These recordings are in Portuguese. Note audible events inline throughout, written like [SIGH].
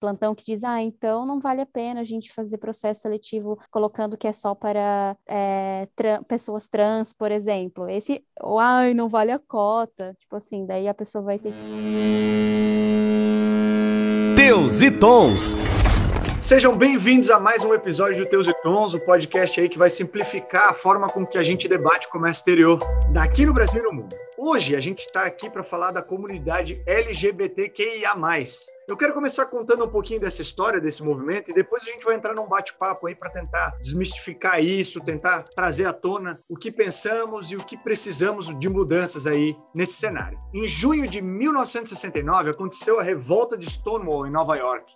plantão que diz, ah, então não vale a pena a gente fazer processo seletivo colocando que é só para é, pessoas trans, por exemplo. Esse, ou, ai, não vale a cota. Tipo assim, daí a pessoa vai ter que. Teus e Tons. Sejam bem-vindos a mais um episódio do Teus e Tons, o podcast aí que vai simplificar a forma com que a gente debate o comércio exterior daqui no Brasil e no mundo. Hoje a gente está aqui para falar da comunidade LGBTQIA+. Eu quero começar contando um pouquinho dessa história, desse movimento, e depois a gente vai entrar num bate-papo aí para tentar desmistificar isso, tentar trazer à tona o que pensamos e o que precisamos de mudanças aí nesse cenário. Em junho de 1969 aconteceu a revolta de Stonewall em Nova York.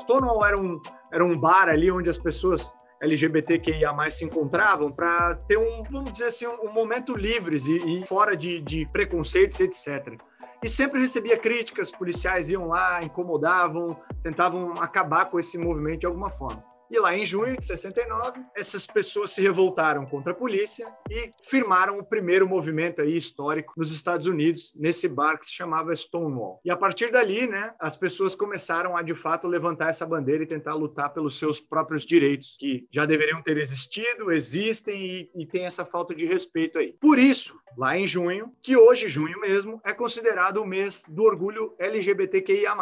Stonewall era um, era um bar ali onde as pessoas LGBTQIA se encontravam para ter um, vamos dizer assim, um, momento livres e, e fora de, de, preconceitos, etc. E sempre recebia críticas, policiais iam lá, incomodavam, tentavam acabar com esse movimento de alguma forma. E lá em junho de 69, essas pessoas se revoltaram contra a polícia e firmaram o primeiro movimento aí histórico nos Estados Unidos, nesse bar que se chamava Stonewall. E a partir dali, né, as pessoas começaram a de fato levantar essa bandeira e tentar lutar pelos seus próprios direitos, que já deveriam ter existido, existem e, e tem essa falta de respeito aí. Por isso, lá em junho, que hoje, junho mesmo, é considerado o mês do orgulho LGBTQIA.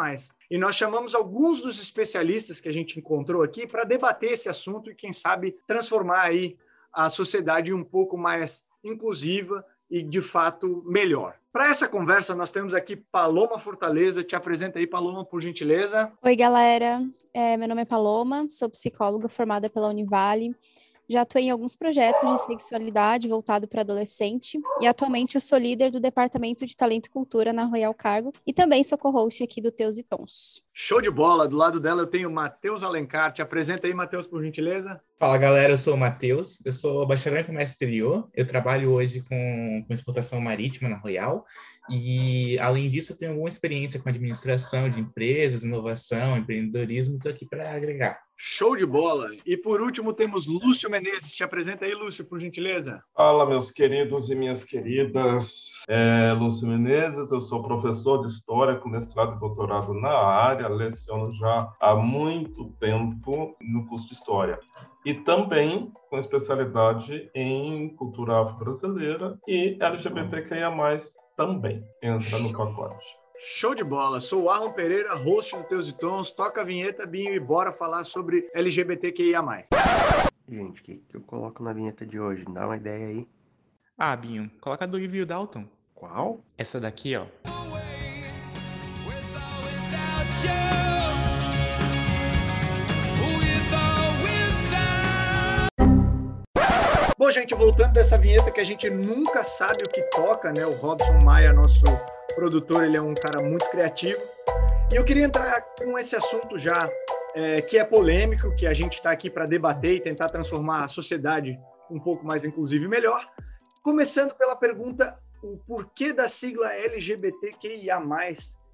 E nós chamamos alguns dos especialistas que a gente encontrou aqui para debater esse assunto e, quem sabe, transformar aí a sociedade um pouco mais inclusiva e, de fato, melhor. Para essa conversa, nós temos aqui Paloma Fortaleza. Te apresenta aí, Paloma, por gentileza. Oi, galera. É, meu nome é Paloma, sou psicóloga formada pela Univale. Já atuei em alguns projetos de sexualidade voltado para adolescente e atualmente eu sou líder do Departamento de Talento e Cultura na Royal Cargo e também sou co-host aqui do Teus e Tons. Show de bola! Do lado dela eu tenho Matheus Alencar. Te apresenta aí, Matheus, por gentileza. Fala galera, eu sou o Matheus, eu sou bacharel em comércio exterior, eu trabalho hoje com, com exportação marítima na Royal e, além disso, eu tenho alguma experiência com administração de empresas, inovação, empreendedorismo, estou aqui para agregar. Show de bola! E por último temos Lúcio Menezes. Te apresenta aí, Lúcio, por gentileza. Fala, meus queridos e minhas queridas. É Lúcio Menezes, eu sou professor de História com mestrado e doutorado na área, leciono já há muito tempo no curso de História. E também com especialidade em cultura afro-brasileira e LGBTQIA+, também entra no pacote. Show de bola! Sou o Arlon Pereira, host do Teus e Tons. Toca a vinheta, Binho, e bora falar sobre LGBTQIA+. Gente, o que, que eu coloco na vinheta de hoje? Dá uma ideia aí. Ah, Binho, coloca do Ivy Dalton. Qual? Essa daqui, ó. Bom, gente, voltando dessa vinheta que a gente nunca sabe o que toca, né? O Robson Maia, nosso produtor, ele é um cara muito criativo. E eu queria entrar com esse assunto já, é, que é polêmico, que a gente está aqui para debater e tentar transformar a sociedade um pouco mais inclusiva e melhor. Começando pela pergunta: o porquê da sigla LGBTQIA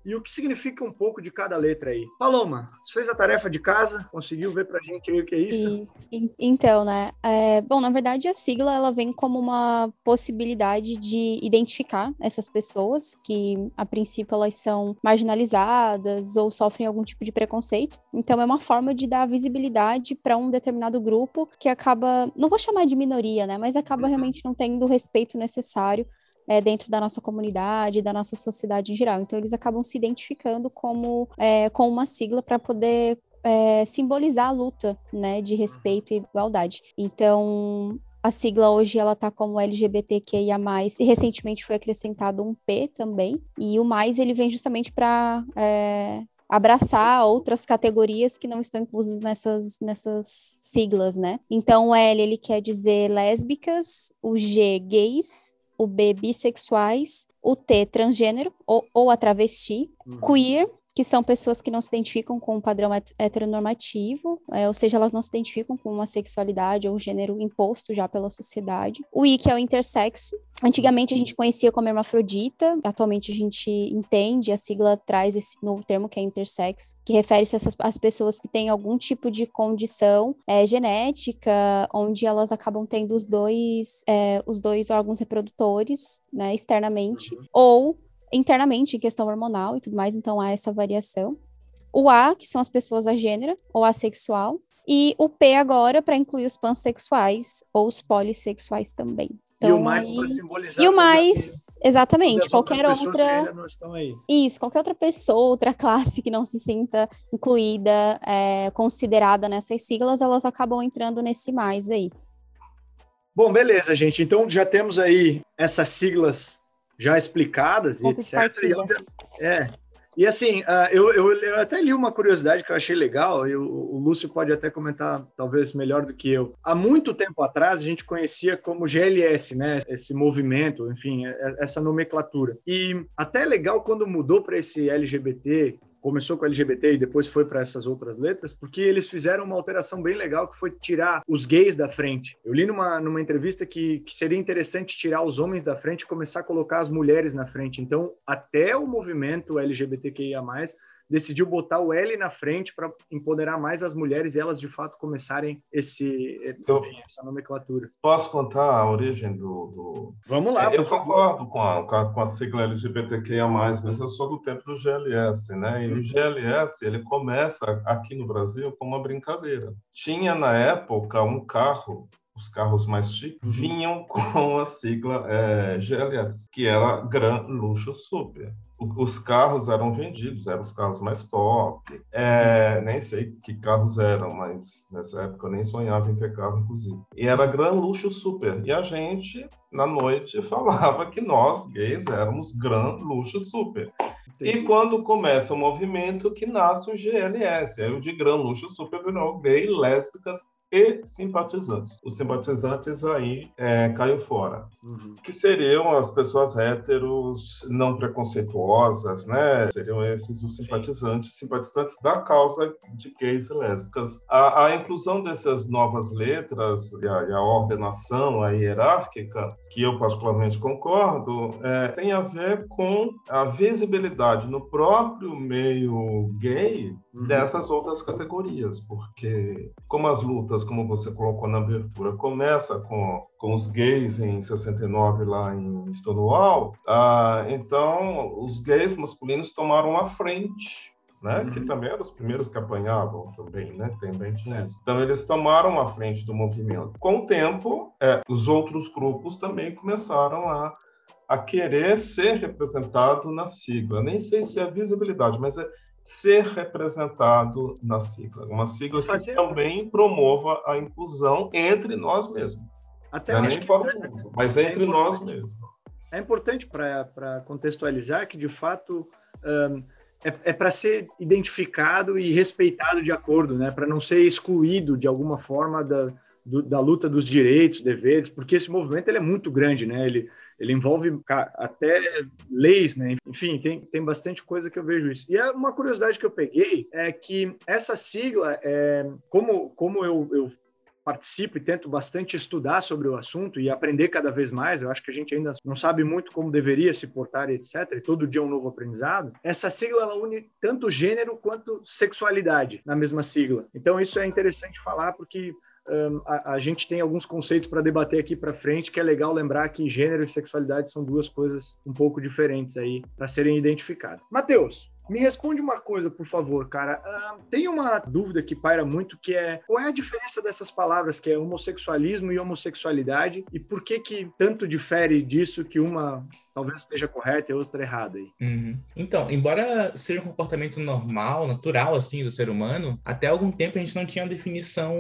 e o que significa um pouco de cada letra aí. Paloma, você fez a tarefa de casa? Conseguiu ver pra gente aí o que é isso? isso. Então, né? É, bom, na verdade, a sigla ela vem como uma possibilidade de identificar essas pessoas que, a princípio, elas são marginalizadas ou sofrem algum tipo de preconceito. Então, é uma forma de dar visibilidade para um determinado grupo que acaba, não vou chamar de minoria, né? Mas acaba uhum. realmente não tendo o respeito necessário é, dentro da nossa comunidade, da nossa sociedade em geral. Então, eles acabam se identificando como é, com uma sigla para poder é, simbolizar a luta, né, de respeito e igualdade. Então, a sigla hoje ela tá como LGBTQIA+, e recentemente foi acrescentado um P também, e o mais ele vem justamente para é, abraçar outras categorias que não estão inclusas nessas, nessas siglas, né? Então, o L ele quer dizer lésbicas, o G gays, o B, bissexuais, o T, transgênero ou, ou a travesti, uhum. queer, que são pessoas que não se identificam com o padrão heteronormativo, é, ou seja, elas não se identificam com uma sexualidade ou um gênero imposto já pela sociedade. O I, que é o intersexo. Antigamente a gente conhecia como hermafrodita, atualmente a gente entende, a sigla traz esse novo termo que é intersexo, que refere-se às pessoas que têm algum tipo de condição é, genética, onde elas acabam tendo os dois, é, os dois órgãos reprodutores, né, externamente, ou internamente em questão hormonal e tudo mais, então há essa variação. o A, que são as pessoas agênera ou assexual, e o P agora para incluir os pansexuais ou os polissexuais também. Então, e o mais aí... para simbolizar. E o mais, exatamente, qualquer outra. Isso, qualquer outra pessoa, outra classe que não se sinta incluída, é, considerada nessas siglas, elas acabam entrando nesse mais aí. Bom, beleza, gente. Então já temos aí essas siglas já explicadas e etc. E, é, e assim, uh, eu, eu, eu, até li uma curiosidade que eu achei legal, e o, o, Lúcio pode até comentar talvez melhor do que eu. Há muito tempo atrás, a gente conhecia como GLS, né? Esse movimento, enfim, é, é, essa nomenclatura. E até legal quando mudou para esse LGBT, começou com LGBT e depois foi para essas outras letras, porque eles fizeram uma alteração bem legal que foi tirar os gays da frente. Eu li numa, numa entrevista que, que seria interessante tirar os homens da frente e começar a colocar as mulheres na frente. Então, até o movimento LGBTQIA+, decidiu botar o L na frente para empoderar mais as mulheres e elas de fato começarem esse então, essa nomenclatura. Posso contar a origem do. do... Vamos lá. É, eu concordo com a, com a sigla LGBTQIA, mas eu sou do tempo do GLS, né? E o GLS ele começa aqui no Brasil com uma brincadeira. Tinha na época um carro os carros mais chiques uhum. vinham [LAUGHS] com a sigla é, GLS, que era Gran Luxo Super os carros eram vendidos, eram os carros mais top. É, nem sei que carros eram, mas nessa época eu nem sonhava em ter carro, inclusive. E era gran luxo super. E a gente, na noite, [LAUGHS] falava que nós, gays, éramos gran luxo super. Entendi. E quando começa o movimento, que nasce o GLS. Aí o de gran luxo super virou gay, lésbicas e simpatizantes. Os simpatizantes aí é, caiu fora. Uhum. Que seriam as pessoas héteros não preconceituosas, né? Seriam esses os simpatizantes, Sim. simpatizantes da causa de gays e lésbicas. A, a inclusão dessas novas letras e a, e a, ordenação a hierárquica, que eu particularmente concordo, é, tem a ver com a visibilidade no próprio meio gay uhum. dessas outras categorias, porque como as lutas, como você colocou na abertura, começa com, com os gays em 69 lá em Stonewall, ah, então os gays masculinos tomaram a frente né? Uhum. Que também eram os primeiros que apanhavam também, né? Também tinha isso. Então eles tomaram a frente do movimento. Com o tempo, é, os outros grupos também começaram a, a querer ser representado na sigla. Nem sei se é visibilidade, mas é ser representado na sigla. Uma sigla que também promova a inclusão entre nós mesmos. Até Não é nem para o é mundo, mas é, é entre nós mesmos. É importante para contextualizar que, de fato, um, é, é para ser identificado e respeitado de acordo, né? para não ser excluído de alguma forma da, do, da luta dos direitos, deveres, porque esse movimento ele é muito grande, né? ele, ele envolve até leis, né? Enfim, tem, tem bastante coisa que eu vejo isso. E é uma curiosidade que eu peguei é que essa sigla, é, como, como eu, eu participo e tento bastante estudar sobre o assunto e aprender cada vez mais. Eu acho que a gente ainda não sabe muito como deveria se portar e etc. E todo dia é um novo aprendizado. Essa sigla ela une tanto gênero quanto sexualidade na mesma sigla. Então isso é interessante falar porque um, a, a, gente tem alguns conceitos para debater aqui para frente, que é legal lembrar que gênero e sexualidade são duas coisas um pouco diferentes aí para serem identificadas. Matheus, me responde uma coisa, por favor, cara. Uh, tem uma dúvida que paira muito, que é qual é a diferença dessas palavras, que é homossexualismo e homossexualidade, e por que que tanto difere disso que uma talvez esteja correta e outra errada aí? Uhum. Então, embora seja um comportamento normal, natural, assim, do ser humano, até algum tempo a gente não tinha uma definição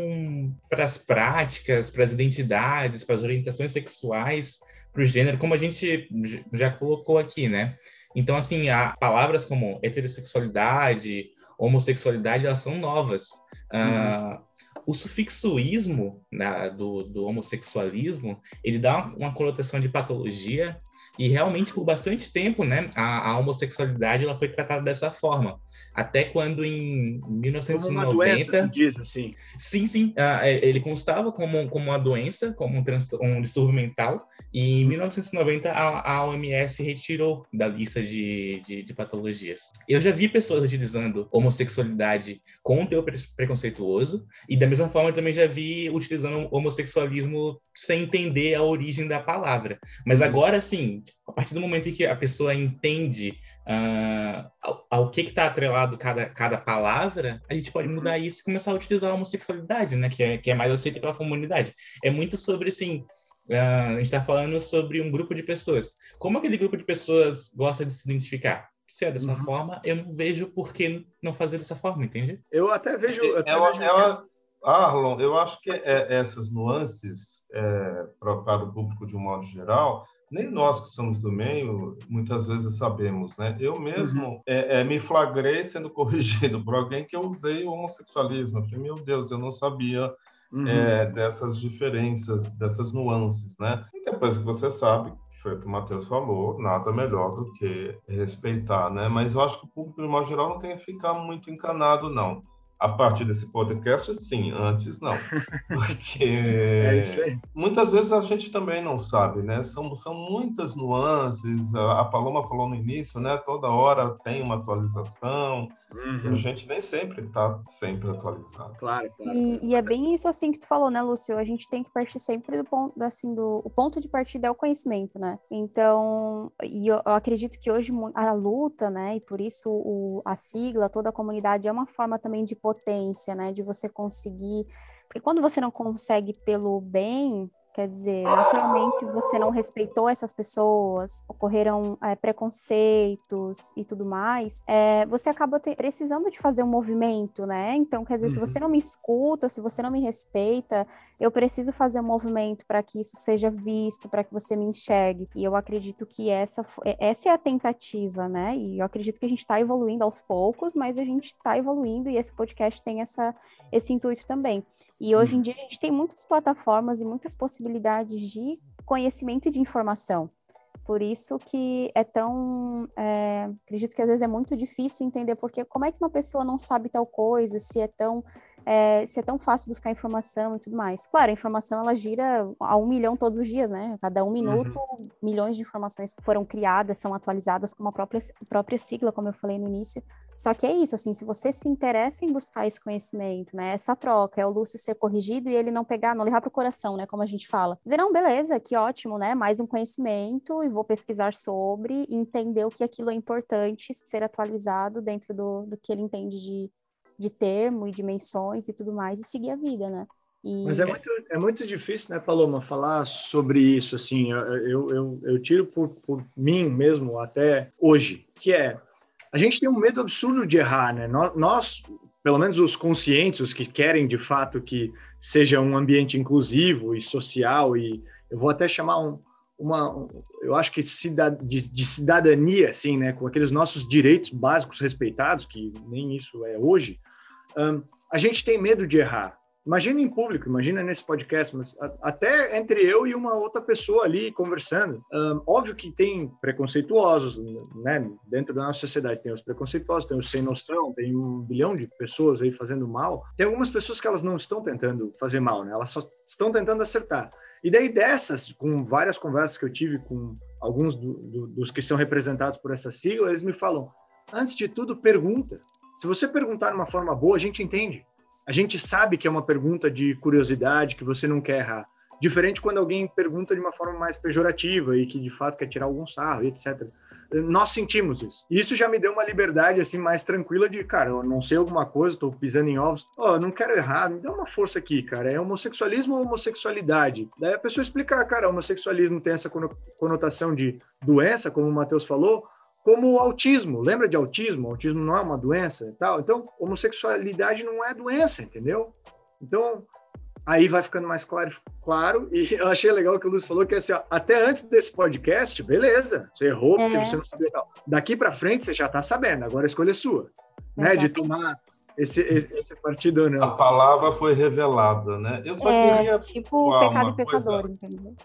para as práticas, para as identidades, para as orientações sexuais, para o gênero, como a gente já colocou aqui, né? Então, assim, há palavras como heterossexualidade, homossexualidade, elas são novas. Uhum. Uh, o sufixo ismo né, do, do, homossexualismo, ele dá uma conotação de patologia e realmente por bastante tempo, né, a, a homossexualidade ela foi tratada dessa forma até quando em 1990 como uma doença, diz assim. Sim, sim, uh, ele constava como, como uma doença, como um, um distúrbio mental, e em 1990 a, a OMS retirou da lista de, de, de, patologias. Eu já vi pessoas utilizando homossexualidade com um teor preconceituoso, e da mesma forma eu também já vi utilizando homossexualismo sem entender a origem da palavra. Mas uhum. agora, sim, a partir do momento em que a pessoa entende uh, ao, ao, que está atrelado cada, cada palavra, a gente pode uhum. mudar isso e começar a utilizar a homossexualidade, né? Que é, que é mais aceita pela comunidade. É muito sobre, assim, uh, a gente está falando sobre um grupo de pessoas. Como aquele grupo de pessoas gosta de se identificar? Se é dessa uhum. forma, eu não vejo por que não fazer dessa forma, entende? Eu até vejo. Eu até ela, vejo ela, Arlon, eu acho que é, essas nuances é, para o público de um modo geral, nem nós que somos do meio muitas vezes sabemos, né? Eu mesmo uhum. é, é, me flagrei sendo [LAUGHS] corrigido por alguém que eu usei o homossexualismo. Eu falei, meu Deus, eu não sabia uhum. é, dessas diferenças, dessas nuances, né? E depois que você sabe, que foi o que o Matheus falou, nada melhor do que respeitar, né? Mas eu acho que o público, de modo geral, não tem que ficar muito encanado, não a partir desse podcast, sim, antes não. [LAUGHS] Porque é muitas vezes a gente também não sabe, né? São, são muitas nuances. A, a Paloma falou no início, né? Toda hora tem uma atualização. Uhum. A gente nem sempre está sempre atualizado. Claro, claro. E, e, é bem isso assim que tu falou, né, Lúcio? A gente tem que partir sempre do ponto, assim, do o ponto de partida é o conhecimento, né? Então, e eu, eu acredito que hoje a luta, né, e por isso o, a sigla, toda a comunidade é uma forma também de potência, né, de você conseguir porque quando você não consegue pelo bem, Quer dizer, naturalmente você não respeitou essas pessoas, ocorreram é, preconceitos e tudo mais, é, você acaba te, precisando de fazer um movimento, né? Então, quer dizer, uhum. se você uhum. não me escuta, se você não me respeita, eu preciso fazer um movimento para que isso seja visto, para que você me enxergue. E eu acredito que essa, é, essa é a tentativa, né? E eu acredito que a gente está evoluindo aos poucos, mas a gente está evoluindo e esse podcast tem essa, esse intuito também. E hoje em uhum. dia a gente tem muitas plataformas e muitas possibilidades de conhecimento e de informação. Por isso que é tão. É, acredito que às vezes é muito difícil entender porque como é que uma pessoa não sabe tal coisa, se é tão é, se é tão fácil buscar informação e tudo mais. Claro, a informação ela gira a um milhão todos os dias, né? Cada um uhum. minuto, uhum. milhões de informações foram criadas, são atualizadas com a própria, própria sigla, como eu falei no início. Só que é isso, assim, se você se interessa em buscar esse conhecimento, né? Essa troca, é o Lúcio ser corrigido e ele não pegar, não levar para o coração, né? Como a gente fala. Dizer, não, beleza, que ótimo, né? Mais um conhecimento e vou pesquisar sobre, entender o que aquilo é importante ser atualizado dentro do, do que ele entende de, de termo e dimensões e tudo mais, e seguir a vida, né? E... Mas é muito, é muito difícil, né, Paloma, falar sobre isso, assim, eu, eu, eu tiro por, por mim mesmo até hoje, que é, a gente tem um medo absurdo de errar, né, nós, pelo menos os conscientes, os que querem de fato que seja um ambiente inclusivo e social, e eu vou até chamar um, uma, eu acho que de, de, cidadania, assim, né, com aqueles nossos direitos básicos respeitados, que nem isso é hoje, um, a gente tem medo de errar. Imagina em público, imagina nesse podcast, mas até entre eu e uma outra pessoa ali conversando. Um, óbvio que tem preconceituosos, né? Dentro da nossa sociedade tem os preconceituosos, tem os sem noção, tem um bilhão de pessoas aí fazendo mal. Tem algumas pessoas que elas não estão tentando fazer mal, né? Elas só estão tentando acertar. E daí dessas, com várias conversas que eu tive com alguns do, do, dos que são representados por essa sigla, eles me falam: antes de tudo, pergunta. Se você perguntar de uma forma boa, a gente entende. A gente sabe que é uma pergunta de curiosidade, que você não quer errar. Diferente quando alguém pergunta de uma forma mais pejorativa e que de fato quer tirar algum sarro, etc. Nós sentimos isso. E isso já me deu uma liberdade assim mais tranquila de, cara, eu não sei alguma coisa, estou pisando em ovos. Ó, não quero errar, me dá uma força aqui, cara. É homossexualismo ou homossexualidade? Daí a pessoa explica, cara, homossexualismo tem essa conotação de doença, como o Matheus falou, como o autismo. Lembra de autismo? O autismo não é uma doença e tal. Então, homossexualidade não é doença, entendeu? Então, aí vai ficando mais claro, claro. E [LAUGHS] eu achei legal que o Lúcio falou que assim, ó, até antes desse podcast, beleza, você errou porque é. você não sabia tal. Daqui para frente você já está sabendo. Agora a escolha é sua, né? De tomar esse, esse, esse, partido não. A palavra foi revelada, né? Eu só é, queria tipo pecado e pecador, coisa... entendeu?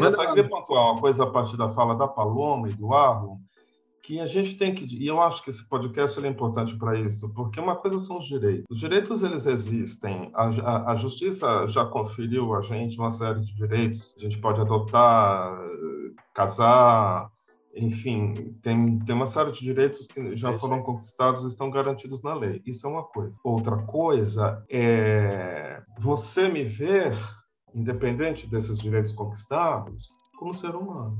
Eu só queria pontuar uma coisa a partir da fala da Paloma e do Arlon, que a gente tem que e eu acho que esse podcast é importante para isso porque uma coisa são os direitos. Os direitos eles existem. A, a, a, justiça já conferiu a gente uma série de direitos. A gente pode adotar casar enfim tem tem uma série de direitos que já foram conquistados e estão garantidos na lei. Isso é uma coisa. Outra coisa é você me ver independente desses direitos conquistados como ser humano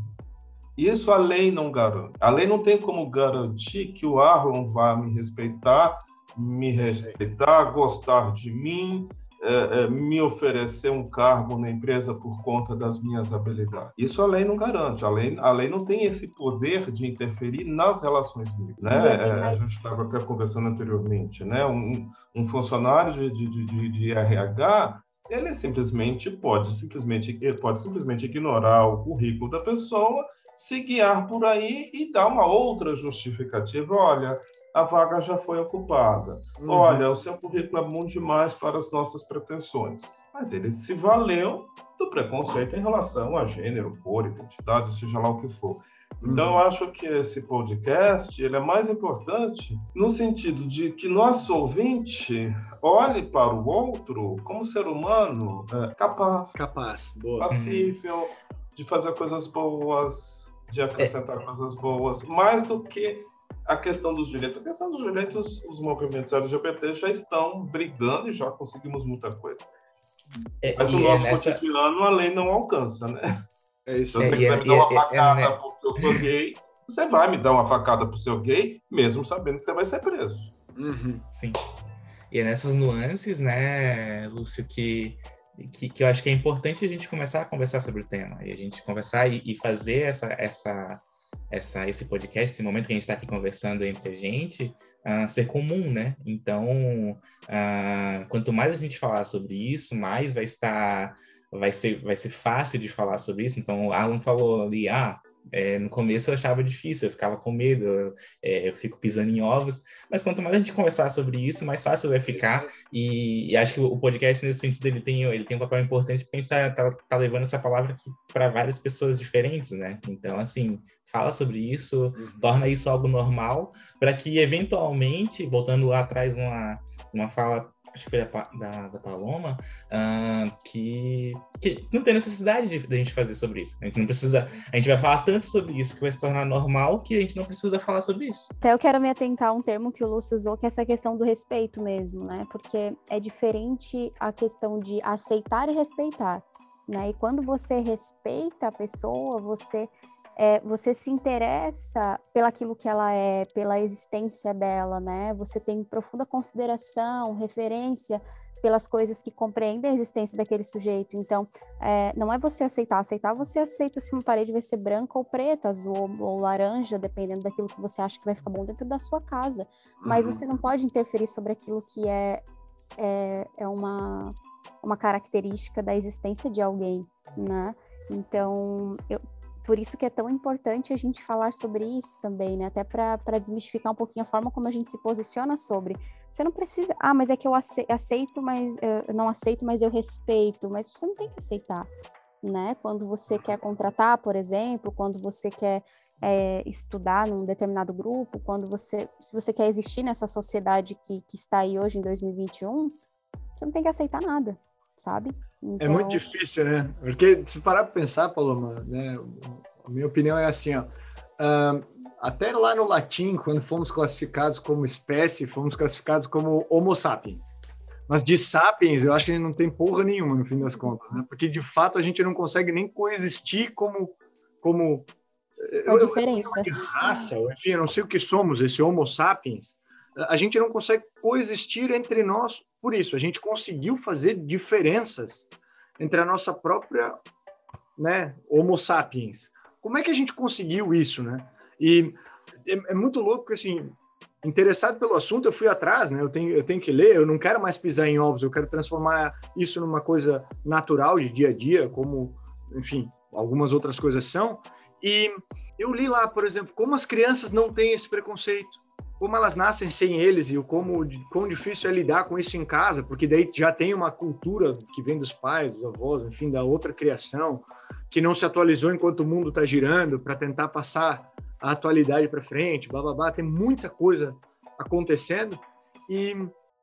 Isso a lei não garante. A lei não tem como garantir que o Arlon vai me respeitar, me respeitar, gostar de mim, é, é, me oferecer um cargo na empresa por conta das minhas habilidades. Isso a lei não garante. A lei, a lei não tem esse poder de interferir nas relações livres. Né? É, a gente estava até conversando anteriormente. Né? Um, um funcionário de, de, de, de RH ele simplesmente pode simplesmente ele pode simplesmente ignorar o currículo da pessoa se guiar por aí e dar uma outra justificativa. Olha, a vaga já foi ocupada. Uhum. Olha, o seu currículo é bom demais para as nossas pretensões. Mas ele se valeu do preconceito em relação a gênero, cor, identidade, seja lá o que for. Então, uhum. eu acho que esse podcast ele é mais importante no sentido de que nosso ouvinte olhe para o outro como ser humano é, capaz, capaz, boa. passível de fazer coisas boas, de acrescentar é. coisas boas, mais do que a questão dos direitos. A questão dos direitos, os movimentos LGBT já estão brigando e já conseguimos muita coisa. É, Mas o é nosso é nessa... cotidiano a lei não alcança, né? É isso. Se você quiser me dar uma facada porque eu sou gay, você vai me dar uma facada pro seu gay, mesmo sabendo que você vai ser preso. Uhum. Sim. E é nessas nuances, né, Lúcio, que, que, que, eu acho que é importante a gente começar a conversar sobre o tema. E a gente conversar e, e fazer essa, essa essa, esse podcast, esse momento que a gente está aqui conversando entre a gente, uh, ser comum, né? Então, uh, quanto mais a gente falar sobre isso, mais vai estar, vai ser, vai ser fácil de falar sobre isso. Então, o Alan falou ali, ah, é, no começo eu achava difícil, eu ficava com medo, eu, é, eu, fico pisando em ovos, mas quanto mais a gente conversar sobre isso, mais fácil vai ficar. E, e acho que o podcast, nesse sentido, ele tem, ele tem um papel importante porque a gente está tá, tá levando essa palavra para várias pessoas diferentes, né? Então, assim, fala sobre isso, uhum. torna isso algo normal, para que eventualmente, voltando lá atrás numa, numa fala, acho que foi da, da, da Paloma, uh, que, que não tem necessidade de, de, a gente fazer sobre isso. A gente não precisa, a gente vai falar tanto sobre isso que vai se tornar normal que a gente não precisa falar sobre isso. Até eu quero me atentar a um termo que o Lúcio usou, que é essa questão do respeito mesmo, né? Porque é diferente a questão de aceitar e respeitar. Né? E quando você respeita a pessoa, você é, você se interessa pelaquilo que ela é, pela existência dela, né? Você tem profunda consideração, referência pelas coisas que compreendem a existência daquele sujeito. Então, é, não é você aceitar. Aceitar, você aceita se uma parede vai ser branca ou preta, azul ou, ou, laranja, dependendo daquilo que você acha que vai ficar bom dentro da sua casa. Mas uhum. você não pode interferir sobre aquilo que é, é, é uma, uma característica da existência de alguém, né? Então, eu, por isso que é tão importante a gente falar sobre isso também, né? Até para desmistificar um pouquinho a forma como a gente se posiciona sobre. Você não precisa, ah, mas é que eu aceito, mas eu não aceito, mas eu respeito. Mas você não tem que aceitar, né? Quando você quer contratar, por exemplo, quando você quer é, estudar num determinado grupo, quando você, se você quer existir nessa sociedade que, que está aí hoje em 2021, você não tem que aceitar nada, sabe? Então... É muito então difícil, né? Porque se parar para pensar, Paloma, né? A minha opinião é assim, ó. Até lá no latim, quando fomos classificados como espécie, fomos classificados como Homo sapiens. Mas de sapiens, eu acho que não tem porra nenhuma no fim das contas, né? Porque de fato a gente não consegue nem coexistir como como a diferença. Eu, eu, raça, enfim, eu não sei o que somos, esse Homo sapiens. A gente não consegue coexistir entre nós por isso, a gente conseguiu fazer diferenças entre a nossa própria né, Homo sapiens. Como é que a gente conseguiu isso, né? E é, é muito louco que, assim, interessado pelo assunto, eu fui atrás, né? Eu tenho, eu tenho que ler, eu não quero mais pisar em ovos, eu quero transformar isso numa coisa natural de dia a dia, como, enfim, algumas outras coisas são. E eu li lá, por exemplo, como as crianças não têm esse preconceito como elas nascem sem eles e o como quão difícil é lidar com isso em casa, porque daí já tem uma cultura que vem dos pais, dos avós, enfim, da outra criação, que não se atualizou enquanto o mundo está girando para tentar passar a atualidade para frente, blá, blá, blá. Tem muita coisa acontecendo e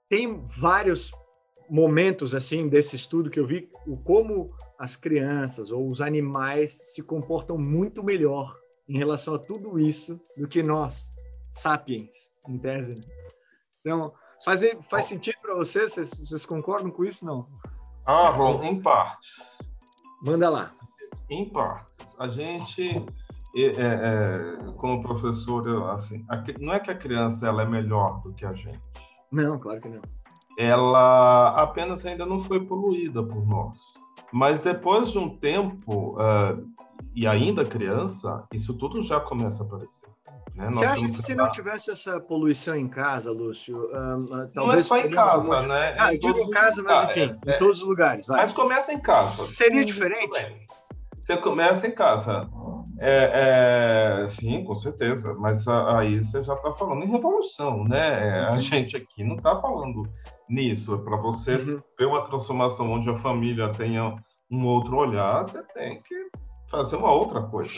tem vários momentos assim desse estudo que eu vi o como as crianças ou os animais se comportam muito melhor em relação a tudo isso do que nós sapiens, em tese. Né? Então, faz, faz sentido para vocês? vocês? Vocês concordam com isso, não? Ah, bom, em partes. Manda lá. Em partes. A gente é, é, como professor, eu, assim, a, não é que a criança ela é melhor do que a gente. Não, claro que não. Ela apenas ainda não foi poluída por nós. Mas depois de um tempo, uh, e ainda criança, isso tudo já começa a aparecer. Né? Você acha que se não tivesse essa poluição em casa, Lúcio, um, talvez não é só em casa, né? Ah, eu digo em casa, mas enfim, é, em todos os lugares. Vai. Mas começa em casa. Seria diferente? Você começa em casa. É, é, sim, com certeza, mas aí você já está falando em revolução, né? A uhum. gente aqui não está falando nisso. Para você uhum. ter uma transformação onde a família tenha um outro olhar, você tem que fazer uma outra coisa,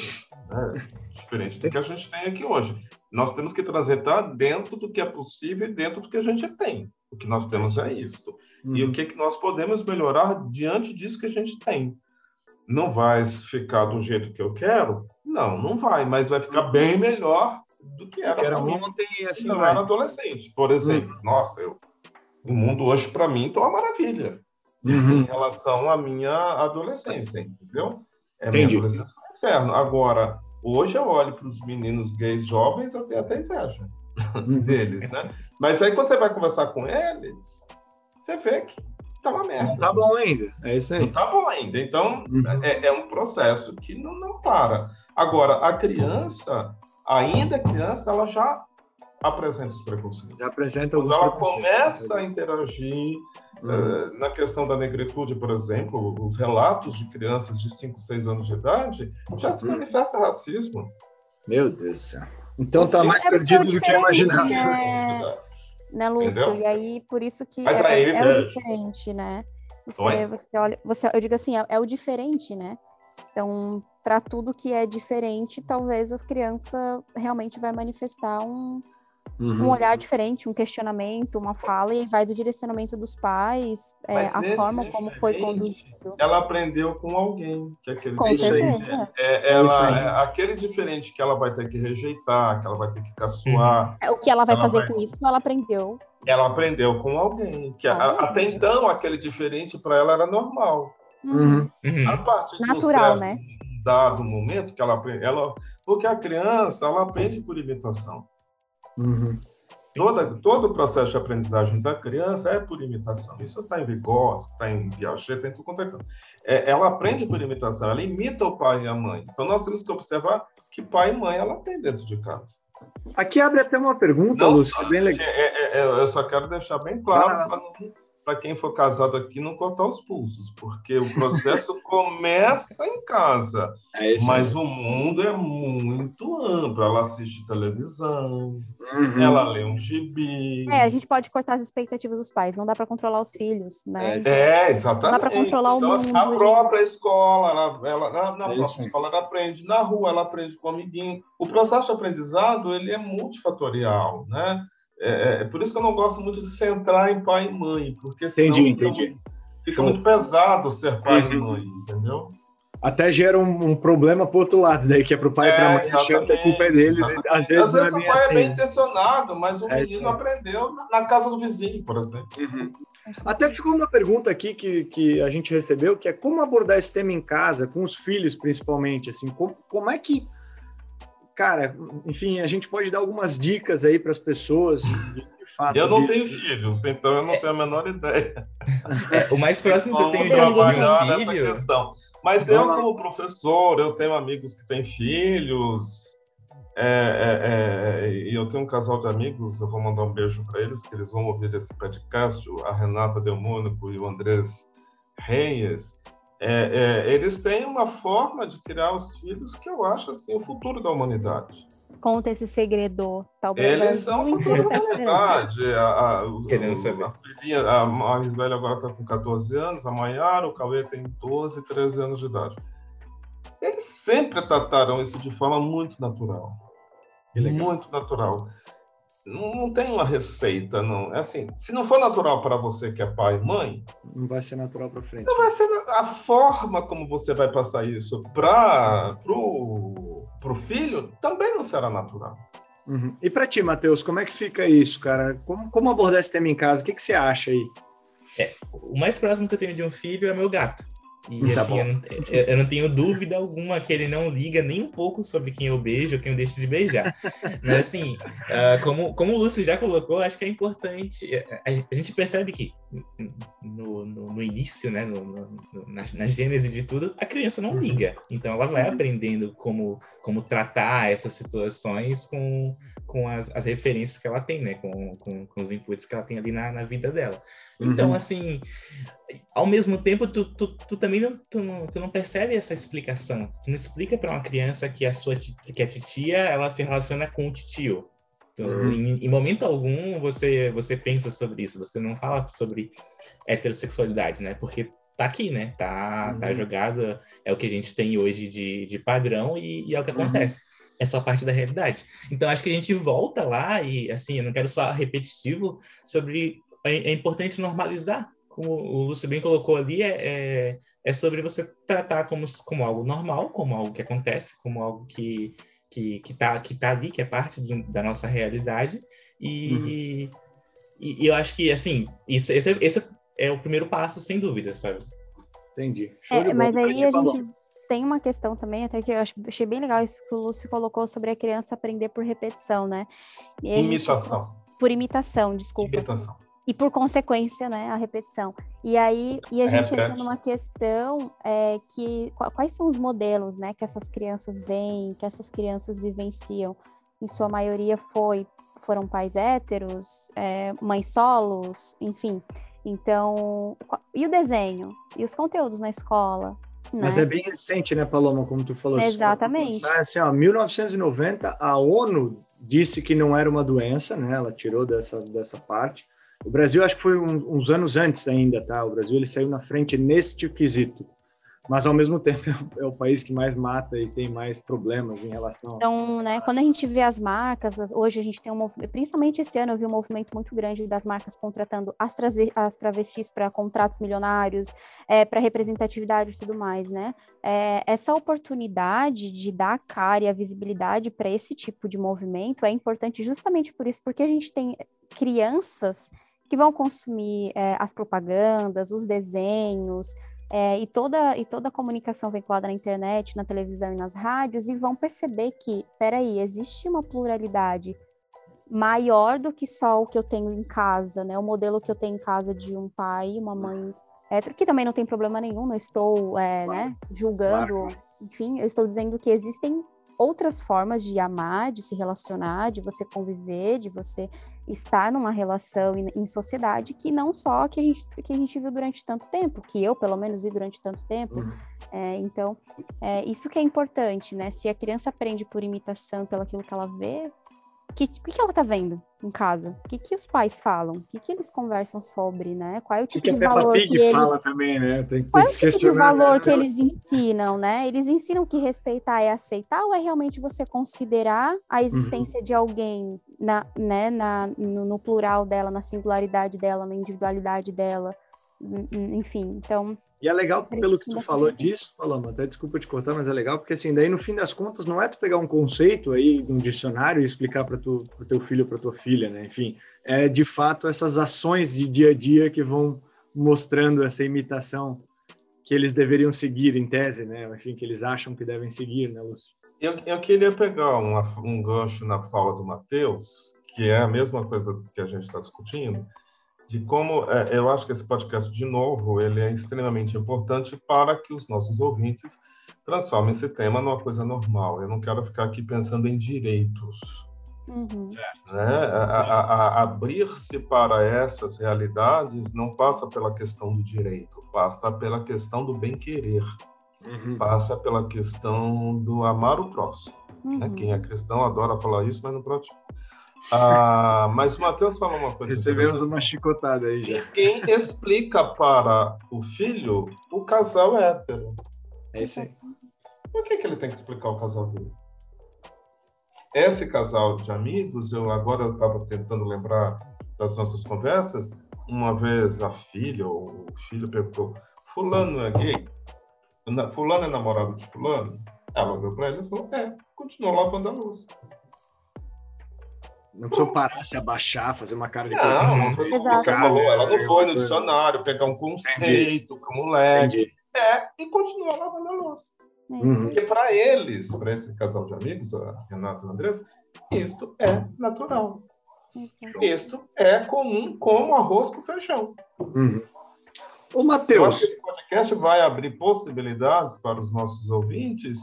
né? Diferente do que a gente tem aqui hoje. Nós temos que trazer tá dentro do que é possível e dentro do que a gente tem. O que nós temos é isso. Uhum. E o que, que nós podemos melhorar diante disso que a gente tem. Não vai ficar do jeito que eu quero? Não, não vai, mas vai ficar bem melhor do que era, era ontem e assim não era adolescente. Por exemplo, uhum. nossa, eu, o mundo hoje para mim está uma maravilha uhum. em relação à minha adolescência, entendeu? É Entendi. minha adolescência foi um inferno. Agora, hoje eu olho para os meninos gays jovens, eu tenho até inveja uhum. deles, né? Mas aí quando você vai conversar com eles, você vê que tá uma merda. Não tá bom ainda. É isso aí. Não tá bom ainda. Então, uhum. é, é, um processo que não, não para. Agora, a criança, ainda criança, ela já apresenta os preconceitos. Já apresenta Quando ela começa a interagir uhum. uh, na questão da negritude, por exemplo, os relatos de crianças de 5, 6 anos de idade, já se uhum. manifesta racismo. Meu Deus do céu. Então está mais é perdido do que eu imaginava. Né, [LAUGHS] né Lúcio? Entendeu? E aí, por isso que Mas é, é, é o diferente, né? Você, você olha, você, eu digo assim, é, é o diferente, né? Então, para tudo que é diferente, talvez as crianças realmente vai manifestar um, Uhum. um olhar diferente, um questionamento, uma fala, e vai do direcionamento dos pais, é, a forma como foi conduzido. Ela aprendeu com alguém, que é aquele com certeza. É, ela, é, aquele diferente que ela vai ter que rejeitar, que ela vai ter que caçoar. Uhum. É, o que ela vai ela fazer vai... com isso, ela aprendeu. Ela aprendeu com alguém. que a, Até então, aquele diferente para ela era normal. Uhum. uhum. A partir Natural, né? dado momento que ela aprende, ela, porque a criança ela aprende por imitação. Uhum. Toda, todo o processo de aprendizagem da criança é por imitação. Isso está em Vygotsky, está em Piaget, está em tudo quanto é, é Ela aprende por imitação, ela imita o pai e a mãe. Então nós temos que observar que pai e mãe ela tem dentro de casa. Aqui abre até uma pergunta, Lúcio, é bem legal. É, é, é, eu só quero deixar bem claro ah. para não para quem for casado aqui não cortar os pulsos, porque o processo [LAUGHS] começa em casa, é mas o mundo é muito amplo. Ela assiste televisão, uhum. ela lê um gibi. É, a gente pode cortar as expectativas dos pais, não dá para controlar os filhos, né? É, exatamente. Não dá para controlar então, o mundo. A própria escola, ela, ela na, na é própria escola ela aprende, na rua ela aprende com o amiguinho. O processo de aprendizado ele é multifatorial, né? É, é, é, por isso que eu não gosto muito de centrar em pai e mãe, porque entendi, entendi. fica muito pesado ser pai uhum. e mãe, entendeu? Até gera um, um problema pro outro lado, daí que é pro pai é, e pra mãe, achando que a culpa é deles, e às vezes às não é bem o pai assim. é bem intencionado, mas o é menino sim. aprendeu na casa do vizinho, por exemplo. Uhum. Até ficou uma pergunta aqui que, que a gente recebeu, que é como abordar esse tema em casa, com os filhos principalmente, assim, como, como é que cara, enfim, a gente pode dar algumas dicas aí para as pessoas. De, fato, eu não tenho filhos, então eu não tenho a menor ideia. É, o mais próximo que eu tenho de, um filho. Questão. Mas eu, como professor, eu tenho amigos que têm filhos. É, é, é, e eu tenho um casal de amigos, eu vou mandar um beijo para eles, que eles vão ouvir esse podcast, a Renata Delmônico e o Andrés Reis é, é, eles têm uma forma de criar os filhos que eu acho assim o futuro da humanidade. Conta esse segredo. Tá eles são o futuro da humanidade. [LAUGHS] A, a, a, filhinha, a mais velha agora está com 14 anos, a Maiara, o Cauê tem 12, 13 anos de idade. Eles sempre trataram isso de forma muito natural. Muito natural não, não tem uma receita, não. É assim, se não for natural para você que é pai e mãe, não vai ser natural para frente. Não vai ser a forma como você vai passar isso para pro pro filho também não será natural. Uhum. E para ti, Matheus, como é que fica isso, cara? Como, como abordar esse tema em casa? O que, que você acha aí? É, o mais próximo que eu tenho de um filho é meu gato. E Tá assim, eu não, eu- não tenho dúvida alguma que ele não liga nem um pouco sobre quem eu beijo ou quem eu deixo de beijar. [LAUGHS] Mas assim, ah, como, como o Lúcio já colocou, acho que é importante. A gente percebe que no, no, no início, né, no, no- na, na gênese de tudo, a criança não liga. Então ela vai aprendendo como, como tratar essas situações com, com as, as referências que ela tem, né? Com, com, com os inputs que ela tem ali na, na vida dela. Então, Uhum. assim, ao mesmo tempo, tu, tu, tu também não, tu não, tu não percebe essa explicação. Tu não explica para uma criança que a sua que a titia ela se relaciona com o titio. Tu- Uhum. em, em momento algum você você pensa sobre isso. Você não fala sobre heterossexualidade, né? Porque tá aqui, né? Tá, tá Uhum. jogado. É o que a gente tem hoje de, de padrão e, e é o que Uhum. acontece. É só parte da realidade. Então acho que a gente volta lá e assim, eu não quero soar repetitivo sobre é, é importante normalizar. Como o Lúcio bem colocou ali, é, é, é sobre você tratar como, como algo normal, como algo que acontece, como algo que, que, que, tá, que tá ali, que é parte do- da nossa realidade. E, e, e eu acho que, assim, isso, esse, é- esse é o primeiro passo, sem dúvida, sabe? Entendi. É, mas aí a gente tem uma questão também, até que eu achei bem legal isso que o Lúcio colocou sobre a criança aprender por repetição, né? E a gente- Imitação. por imitação, desculpa. Imitação. E por consequência, né, a repetição. E aí, e a gente entra numa questão é, que qua- quais são os modelos, né, que essas crianças veem, que essas crianças vivenciam. Em sua maioria foi foram pais héteros, é, mães solos, enfim. Então, e o desenho e os conteúdos na escola, Mas né? é bem recente, né, Paloma, como tu falou. Exatamente. Pensar, Assim, ó, 1990, a ONU disse que não era uma doença, né? Ela tirou dessa, dessa parte. O Brasil, acho que foi um- uns anos antes ainda, tá? O Brasil, ele saiu na frente neste quesito. Mas, ao mesmo tempo, [LAUGHS] é o, é o país que mais mata e tem mais problemas em relação... Então, né, quando a gente vê as marcas, as- hoje a gente tem um movimento, principalmente esse ano eu vi um movimento muito grande das marcas contratando as, as travestis para contratos milionários, para representatividade e tudo mais, né? É, essa oportunidade de dar a cara e a visibilidade para esse tipo de movimento é importante justamente por isso, porque a gente tem crianças que vão consumir é, as propagandas, os desenhos, é, e, toda, e toda a comunicação vinculada na internet, na televisão e nas rádios, e vão perceber que, peraí, existe uma pluralidade maior do que só o que eu tenho em casa, né? O modelo que eu tenho em casa de um pai e uma mãe hétero, que também não tem problema nenhum, não estou é, né, julgando, Claro, enfim, eu estou dizendo que existem outras formas de amar, de se relacionar, de você conviver, de você estar numa relação em, sociedade que não só que a gente que a gente viu durante tanto tempo, que eu pelo menos vi durante tanto tempo. Uhum. É, então, é, isso que é importante, né? Se a criança aprende por imitação, pelo aquilo que ela vê, que, o que, ela tá vendo em casa? O que, que os pais falam? O que, que eles conversam sobre, né? Qual é o tipo que de valor Pig que eles fala também, né? Tem, tem qual é o tipo de questionar. valor né? que eles ensinam, né? Eles ensinam que respeitar é aceitar ou é realmente você considerar a existência de alguém na, né, na, no, no plural dela, na singularidade dela, na individualidade dela, enfim. Então, E é legal pelo que tu falou disso, Paloma, até desculpa te cortar, mas é legal porque assim, daí no fim das contas não é tu pegar um conceito aí de um dicionário e explicar para tu, pro teu filho ou para tua filha, né? Enfim, é de fato essas ações de dia a dia que vão mostrando essa imitação que eles deveriam seguir em tese, né? Enfim, que eles acham que devem seguir, né, Lúcio? Eu, eu queria pegar uma- um gancho na fala do Matheus, que é a mesma coisa que a gente está discutindo, de como é, eu acho que esse podcast, de novo, ele é extremamente importante para que os nossos ouvintes transformem esse tema numa coisa normal. Eu não quero ficar aqui pensando em direitos. uhum, né? A- a- a- Abrir-se para essas realidades não passa pela questão do direito, passa pela questão do bem-querer, passa pela questão do amar o próximo. né? uhum. Quem é cristão adora falar isso, mas não pratica. Ah, mas o Matheus falou uma coisa. Recebemos uma chicotada aí já. Ninguém explica para o filho o casal hétero. É isso aí. Por que, que ele tem que explicar o casal dele? Esse casal de amigos, eu agora eu estava tentando lembrar das nossas conversas. Uma vez a filha ou o filho perguntou: Fulano é gay? Fulano é namorado de Fulano? Ela olhou para ele e falou: É, continuou lavando a luz. Não precisou parar, se abaixar, fazer uma cara de Não, não foi isso falou. Ela não foi no dicionário pegar um conceito para o moleque. Entendi. é e continua lavando a louça. É Uhum. isso. Porque para eles, para esse casal de amigos, a Renata e a Andressa, isto é natural. Exato. Isto é comum como arroz com feijão. Uhum. Ô, acho Matheus, que esse podcast vai abrir possibilidades para os nossos ouvintes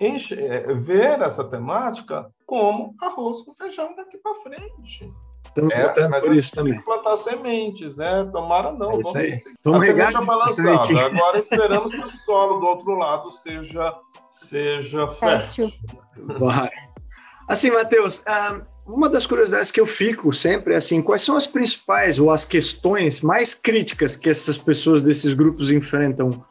enche- eh, ver essa temática como arroz com feijão daqui para frente. estamos É, lutando por a isso também. que plantar sementes, né? Tomara não. É isso aí. Vamos regar é a balançada. Agora esperamos que o solo do outro lado seja, seja fértil. Fértil. Vai. Assim, Matheus, ah, uma das curiosidades que eu fico sempre é assim, quais são as principais ou as questões mais críticas que essas pessoas desses grupos enfrentam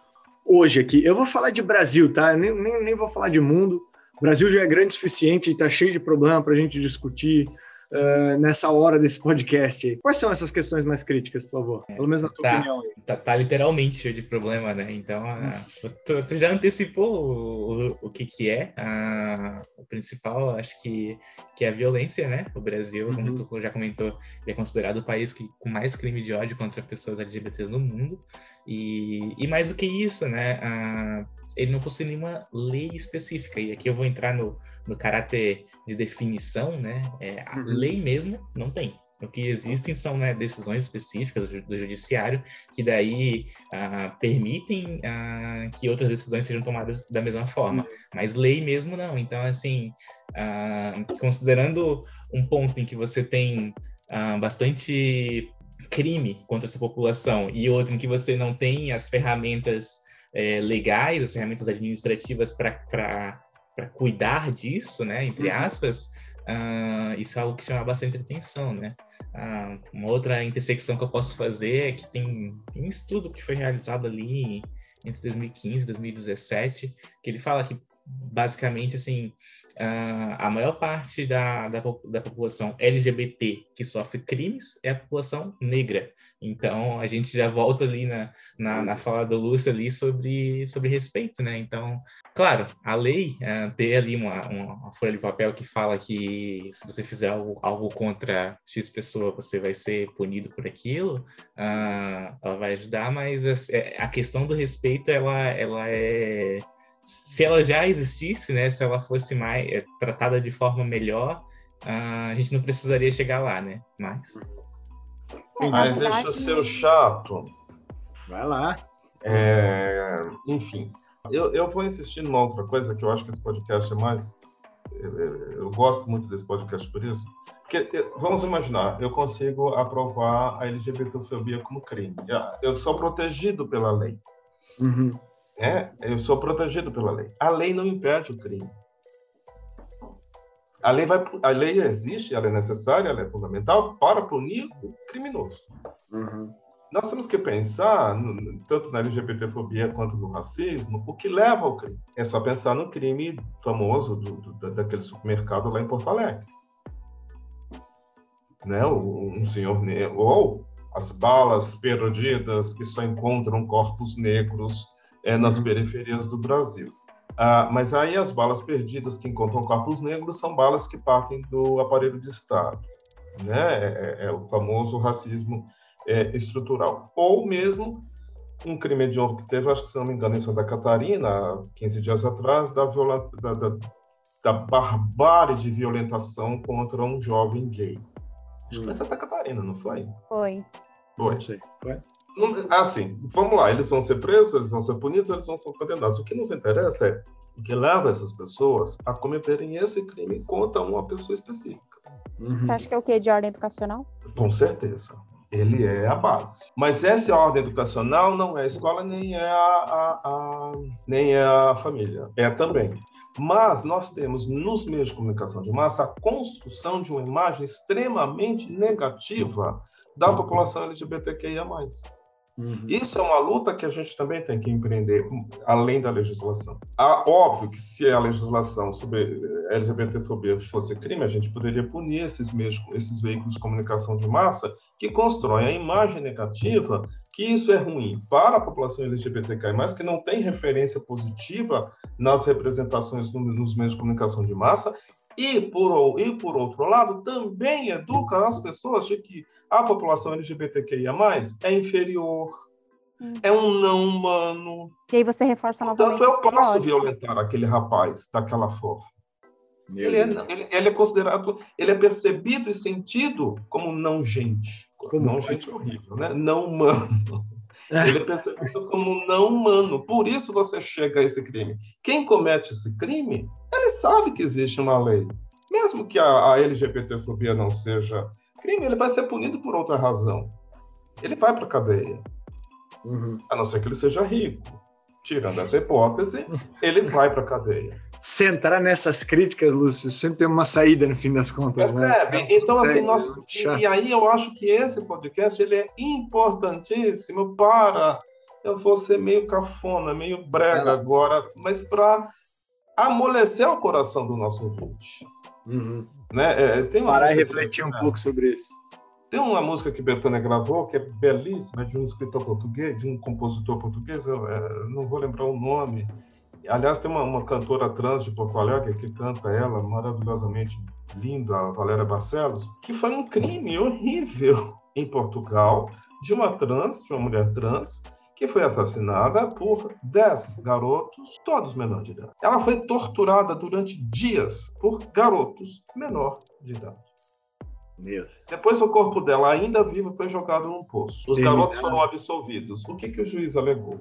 hoje aqui? Eu vou falar de Brasil, tá? Eu nem, nem, nem vou falar de mundo. O Brasil já é grande o suficiente e está cheio de problema para a gente discutir ah, nessa hora desse podcast. Quais são essas questões mais críticas, por favor? Pelo menos na tua Tá. opinião. Tá, tá literalmente cheio de problema, né? Então, ah, tu, tu já antecipou o, o, que que é. Ah, o principal, acho que, que é a violência, né? O Brasil, como Uhum. tu já comentou, é considerado o país que, com mais crime de ódio contra pessoas LGBTs no mundo. E, e mais do que isso, né? Ah, ele não possui nenhuma lei específica. E aqui eu vou entrar no, no caráter de definição, né? É, a Uhum. lei mesmo não tem. O que existem são né, decisões específicas do, ju- do judiciário que daí ah, permitem ah, que outras decisões sejam tomadas da mesma forma. Mas lei mesmo não. Então, assim, ah, considerando um ponto em que você tem ah, bastante crime contra essa população e outro em que você não tem as ferramentas eh, legais, as ferramentas administrativas para cuidar disso, né, entre Uhum. aspas, ah, isso é algo que chama bastante atenção, né? Ah, uma outra intersecção que eu posso fazer é que tem, tem um estudo que foi realizado ali entre 2015 e 2017, que ele fala que basicamente assim a maior parte da, da, da população LGBT que sofre crimes é a população negra. Então a gente já volta ali na, na, na fala do Lúcio ali sobre, sobre respeito, né? Então, claro, a lei ah, ter ali uma, uma, folha de papel que fala que se você fizer algo, algo contra X pessoa, você vai ser punido por aquilo, ah, ela vai ajudar, mas a, é- a questão do respeito, ela, ela é se ela já existisse, né, se ela fosse mais é, tratada de forma melhor, ah, a gente não precisaria chegar lá, né? Mas É, Aí deixa eu ser o chato. Vai lá. É, enfim, eu, eu vou insistir numa outra coisa que eu acho que esse podcast é mais. Eu, eu- gosto muito desse podcast por isso. Porque, eu- vamos imaginar, eu consigo aprovar a LGBTfobia como crime. Eu- Eu sou protegido pela lei. Uhum. É, eu sou protegido pela lei. A lei não impede o crime. A lei, vai, a lei existe, ela é necessária, ela é fundamental para punir o criminoso. Uhum. Nós temos que pensar, tanto na LGBTfobia quanto no racismo, o que leva ao crime. É só pensar no crime famoso do, do- da- daquele supermercado lá em Porto Alegre. Né? O- Um senhor negro. Ou as balas perdidas que só encontram corpos negros é, nas Uhum. periferias do Brasil. Ah, mas aí as balas perdidas que encontram corpos negros são balas que partem do aparelho de Estado. Né? É, é- é o famoso racismo é, estrutural. Ou mesmo um crime hediondo que teve, acho que se não me engano, em Santa Catarina, há 15 dias atrás, da, viola, da, da, da barbárie de violentação contra um jovem gay. Acho que foi em Santa Catarina, não foi? Foi. Foi. Não sei. Vai. Assim, vamos lá, eles vão ser presos, eles vão ser punidos, eles vão ser condenados. O que nos interessa é o que leva essas pessoas a cometerem esse crime contra uma pessoa específica. Uhum. Você acha que é o quê? De ordem educacional? Com certeza. Ele é a base. Mas essa ordem educacional não é a escola, nem é a, a- a- nem é a família. É também. Mas nós temos nos meios de comunicação de massa a construção de uma imagem extremamente negativa da população LGBTQIA+. Uhum. Isso é uma luta que a gente também tem que empreender, além da legislação. Ah, óbvio que se a legislação sobre eh, LGBTfobia fosse crime, a gente poderia punir esses, meios, esses veículos de comunicação de massa que constroem a imagem negativa que isso é ruim para a população LGBTQI+, mas que não tem referência positiva nas representações no- nos meios de comunicação de massa, e por, e, por outro lado, também educa as pessoas de que a população LGBTQIA+, é inferior, Hum. É um não humano. E aí você reforça novamente. Tanto eu posso violentar aquele rapaz daquela forma. Ele é, ele, ele é, considerado, ele é percebido e sentido como não gente. Como não gente horrível, né? Não humano. Ele é percebido como não humano. Por isso você chega a esse crime. Quem comete esse crime, ele sabe que existe uma lei. Mesmo que a, a LGBTfobia não seja crime, ele vai ser punido por outra razão. Ele vai para a cadeia. Uhum. A não ser que ele seja rico. Tirando essa hipótese, ele vai para a cadeia. Se entrar nessas críticas, Lúcio, sempre tem uma saída no fim das contas. Né? Percebe? Né? Então, assim, nós, e, e, aí eu acho que esse podcast ele é importantíssimo para. Eu vou ser meio cafona, meio brega é. agora, mas para amolecer o coração do nosso ouvinte. Uhum. Né? É, tem Parar e refletir um pouco sobre isso. Tem uma música que Betânia gravou, que é belíssima, de um escritor português, de um compositor português, eu é, não vou lembrar o nome. Aliás, tem uma, uma, cantora trans de Porto Alegre que canta ela maravilhosamente linda, a Valéria Barcelos, que foi um crime horrível em Portugal de uma trans, de uma mulher trans, que foi assassinada por 10 garotos, todos menores de idade. Ela foi torturada durante dias por garotos menor de idade. Meu. Depois o corpo dela, ainda vivo, foi jogado num poço. Os Sim, garotos foram absolvidos. O que, que o juiz alegou?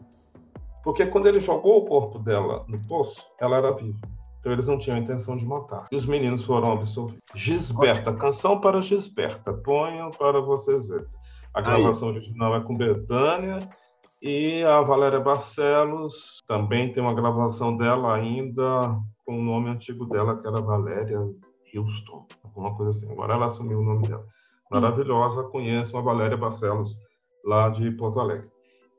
Porque quando ele jogou o corpo dela no poço, ela era viva. Então eles não tinham intenção de matar. E os meninos foram absolvidos. Gisberta, canção para Gisberta. Ponham para vocês verem. A gravação Aí. original é com Betânia e a Valéria Barcelos também tem uma gravação dela ainda com o nome antigo dela, que era Valéria Houston, alguma coisa assim. Agora ela assumiu o nome dela. Maravilhosa, conheço a Valéria Barcelos, lá de Porto Alegre.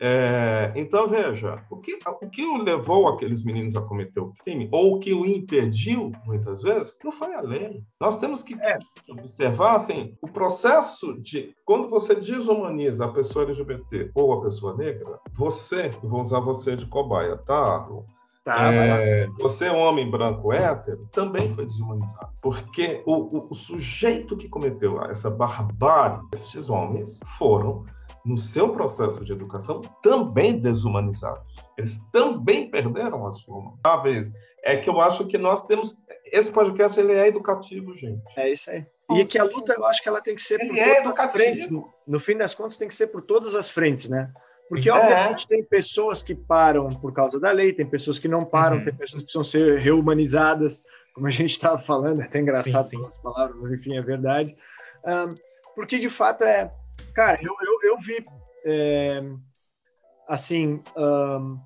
É, então, veja, o que, o que levou aqueles meninos a cometer o crime, ou o que o impediu, muitas vezes, não foi a lei. Nós temos que é. observar, assim, o processo de, quando você desumaniza a pessoa LGBT ou a pessoa negra, você, vou usar você de cobaia, tá, Tá, é, você, homem branco hétero, também foi desumanizado. Porque o, o, o sujeito que cometeu essa barbárie, esses homens, foram, no seu processo de educação, também desumanizados. Eles também perderam a sua humanidade. É que eu acho que nós temos. Esse podcast ele é educativo, gente. É isso aí. E que a luta, eu acho que ela tem que ser ele por é todas educativo. as frentes. No fim das contas, tem que ser por todas as frentes, né? Porque, é. obviamente, tem pessoas que param por causa da lei, tem pessoas que não param, uhum. tem pessoas que precisam ser reumanizadas, como a gente estava falando, é até engraçado sim, sim. as palavras, mas enfim, é verdade. Um, porque, de fato, é. Cara, eu, eu, eu vi, é, assim, um,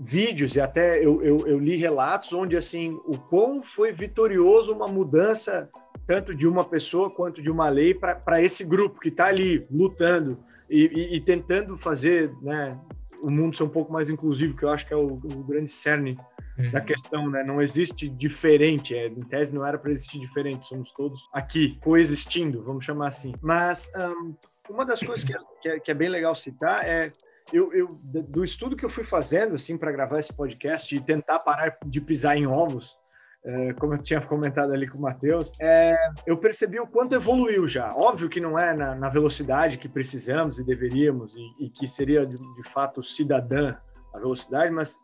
vídeos e até eu, eu, eu li relatos onde, assim, o quão foi vitorioso uma mudança tanto de uma pessoa quanto de uma lei para esse grupo que está ali lutando e, e, e, tentando fazer né, o mundo ser um pouco mais inclusivo, que eu acho que é o, o grande cerne uhum. da questão, né? Não existe diferente, é, em tese não era para existir diferente, somos todos aqui coexistindo, vamos chamar assim. Mas um, uma das coisas que é, que é, que é bem legal citar é eu, eu, do estudo que eu fui fazendo assim para gravar esse podcast e tentar parar de pisar em ovos como eu tinha comentado ali com o Matheus, é, eu percebi o quanto evoluiu já. Óbvio que não é na, na velocidade que precisamos e deveríamos, e, e que seria de, de, fato cidadã a velocidade, mas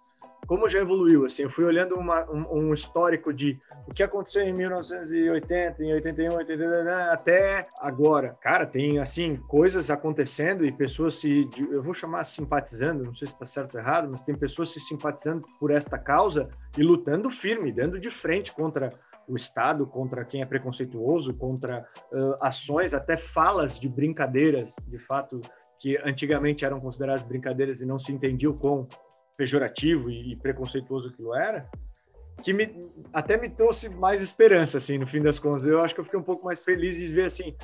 como já evoluiu, assim, eu fui olhando uma, um, um, histórico de o que aconteceu em 1980, em 81, 81, até agora. Cara, tem, assim, coisas acontecendo e pessoas se, eu vou chamar simpatizando, não sei se está certo ou errado, mas tem pessoas se simpatizando por esta causa e lutando firme, dando de frente contra o Estado, contra quem é preconceituoso, contra uh, ações, até falas de brincadeiras, de fato, que antigamente eram consideradas brincadeiras e não se entendiam com pejorativo e, preconceituoso que eu era, que me, até me trouxe mais esperança, assim, no fim das contas. Eu acho que eu fiquei um pouco mais feliz de ver, assim,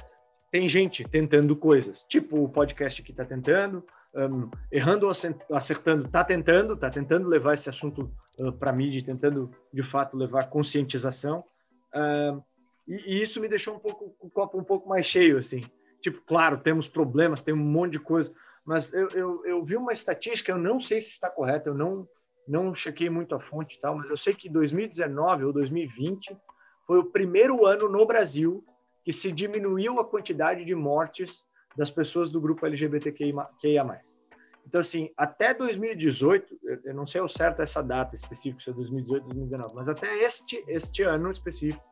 tem gente tentando coisas, tipo o podcast que está tentando, um, errando ou acertando, está tentando, está tentando levar esse assunto uh, para mídia, tentando, de fato, levar conscientização. Uh, e, e, isso me deixou um pouco, o copo um pouco mais cheio, assim. Tipo, claro, temos problemas, tem um monte de coisa, mas eu, eu, eu vi uma estatística, eu não sei se está correta, eu não, não chequei muito a fonte e tal, mas eu sei que 2019 ou 2020 foi o primeiro ano no Brasil que se diminuiu a quantidade de mortes das pessoas do grupo LGBTQIA+. Então, assim, até 2018, eu não sei ao certo essa data específica, se é 2018 ou 2019, mas até este, este ano específico,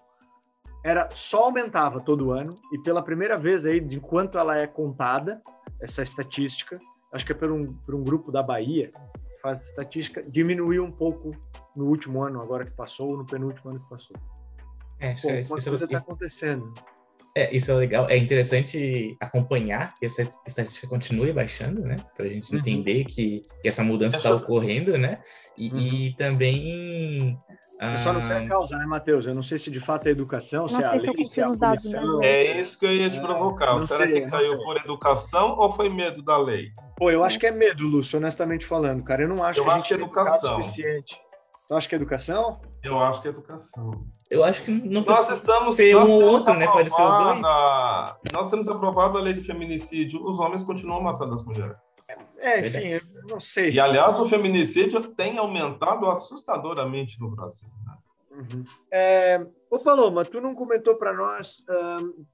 era só aumentava todo ano, e pela primeira vez aí, de quanto ela é contada, essa estatística, acho que é por um, por um grupo da Bahia, que faz estatística, diminuiu um pouco no último ano, agora que passou, ou no penúltimo ano que passou. É, Pô, isso, uma isso- coisa está acontecendo. é, isso é legal. É interessante acompanhar que essa estatística continue baixando, né? Para a gente Uhum. entender que, que essa mudança está ocorrendo, né? E, Uhum. e também. Eu só não sei ah, a causa, né, Matheus? Eu não sei se de fato é educação, Não se é a se lei, se é a punição. das É isso que eu ia te É, provocar. não Será sei, que caiu sei. por educação ou foi medo da lei? Pô, eu acho que é medo, Lúcio, honestamente falando, cara. Eu não acho Eu que a gente que é educado o educação. suficiente. Tu acha que é educação? Eu acho que é educação. Eu acho que não Nós precisa estamos ser nós um ou outro, né? Pode ser os dois. Nós temos aprovado a lei de feminicídio, os homens continuam matando as mulheres. É, enfim, eu não sei. E, aliás, o feminicídio tem aumentado assustadoramente no Brasil. né? Uhum. É, ô Paloma, tu não comentou para nós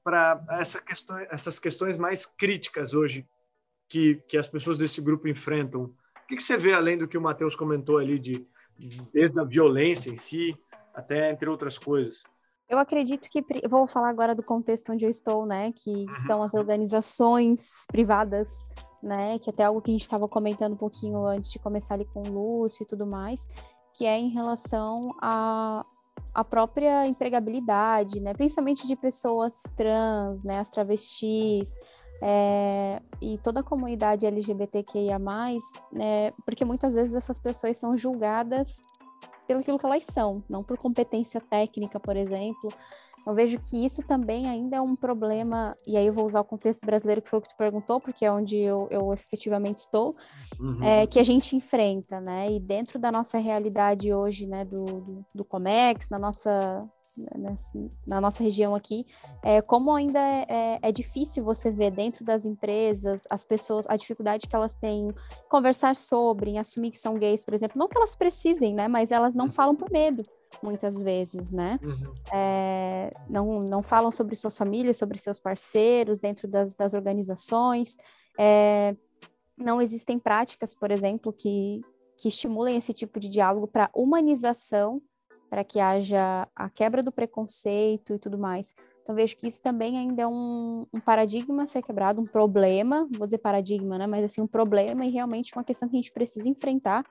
para essa questão, essas questões mais críticas hoje que, que as pessoas desse grupo enfrentam. O que, que você vê além do que o Matheus comentou ali de desde a violência em si até entre outras coisas? Eu acredito que vou falar agora do contexto onde eu estou, né? Que são as organizações privadas, né? Que até algo que a gente estava comentando um pouquinho antes de começar ali com o Lúcio e tudo mais, que é em relação à a, própria empregabilidade, né? Principalmente de pessoas trans, né? As travestis. é, e toda a comunidade LGBTQIA+, né, porque muitas vezes essas pessoas são julgadas pelo que elas são, não por competência técnica, por exemplo. Eu vejo que isso também ainda é um problema, e aí eu vou usar o contexto brasileiro, que foi o que tu perguntou, porque é onde eu, eu efetivamente estou, Uhum. é, que a gente enfrenta, né? E dentro da nossa realidade hoje, né, do, do, do Comex, na nossa, na nossa região aqui, é, como ainda é, é- é difícil você ver dentro das empresas as pessoas, a dificuldade que elas têm em conversar sobre, em assumir que são gays, por exemplo. Não que elas precisem, né? Mas elas não falam por medo, muitas vezes, né? Uhum. é, não, não falam sobre suas famílias, sobre seus parceiros dentro das, das organizações. É, não existem práticas, por exemplo, que, que estimulem esse tipo de diálogo para humanização, para que haja a quebra do preconceito e tudo mais. Então, vejo que isso também ainda é um, um paradigma a ser quebrado, um problema, vou dizer paradigma, né? Mas assim, um problema e realmente uma questão que a gente precisa enfrentar,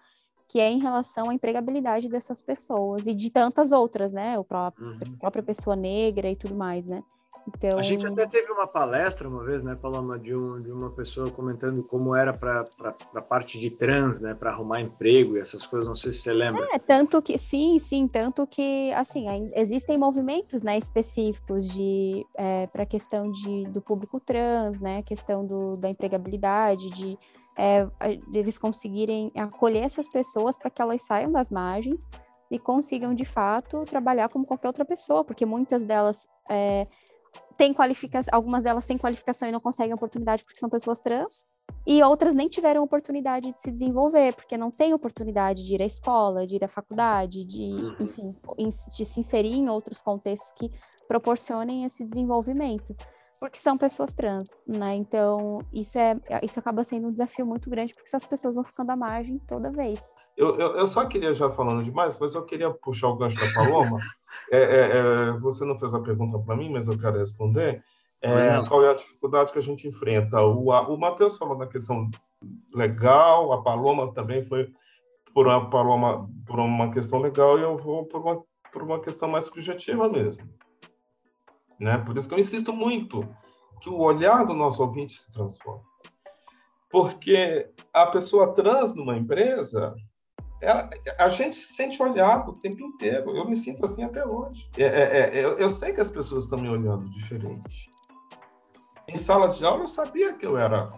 que é em relação à empregabilidade dessas pessoas e de tantas outras, né? O próprio, Uhum. a própria pessoa negra e tudo mais, né? Então, A gente até teve uma palestra uma vez, né, Paloma, de, um, de uma pessoa comentando como era para a parte de trans, né, para arrumar emprego e essas coisas, não sei se você lembra. É, tanto que, sim, sim, tanto que, assim, existem movimentos, né, específicos de, para a questão de, do público trans, né, questão do, da empregabilidade, de, é, eles conseguirem acolher essas pessoas para que elas saiam das margens e consigam, de fato, trabalhar como qualquer outra pessoa, porque muitas delas é, têm qualificação, algumas delas têm qualificação e não conseguem oportunidade porque são pessoas trans, e outras nem tiveram oportunidade de se desenvolver, porque não têm oportunidade de ir à escola, de ir à faculdade, de, Uhum. enfim, de se inserir em outros contextos que proporcionem esse desenvolvimento, porque são pessoas trans, né? Então, isso, é, isso acaba sendo um desafio muito grande, porque essas pessoas vão ficando à margem toda vez. Eu, eu, eu só queria, já falando demais, mas eu queria puxar o gancho da Paloma. [LAUGHS] É, é, é, você não fez a pergunta para mim, mas eu quero responder. É, qual é a dificuldade que a gente enfrenta? O, a- o Matheus falou da questão legal, a Paloma também foi por uma, Paloma, por uma questão legal, e eu vou por uma, por uma questão mais subjetiva mesmo. Né? Por isso que eu insisto muito que o olhar do nosso ouvinte se transforma. Porque a pessoa trans numa empresa, ela- a gente se sente olhado o tempo inteiro. Eu me sinto assim até hoje. É, é, é, eu, eu sei que as pessoas estão me olhando diferente. Em sala de aula, eu sabia que eu era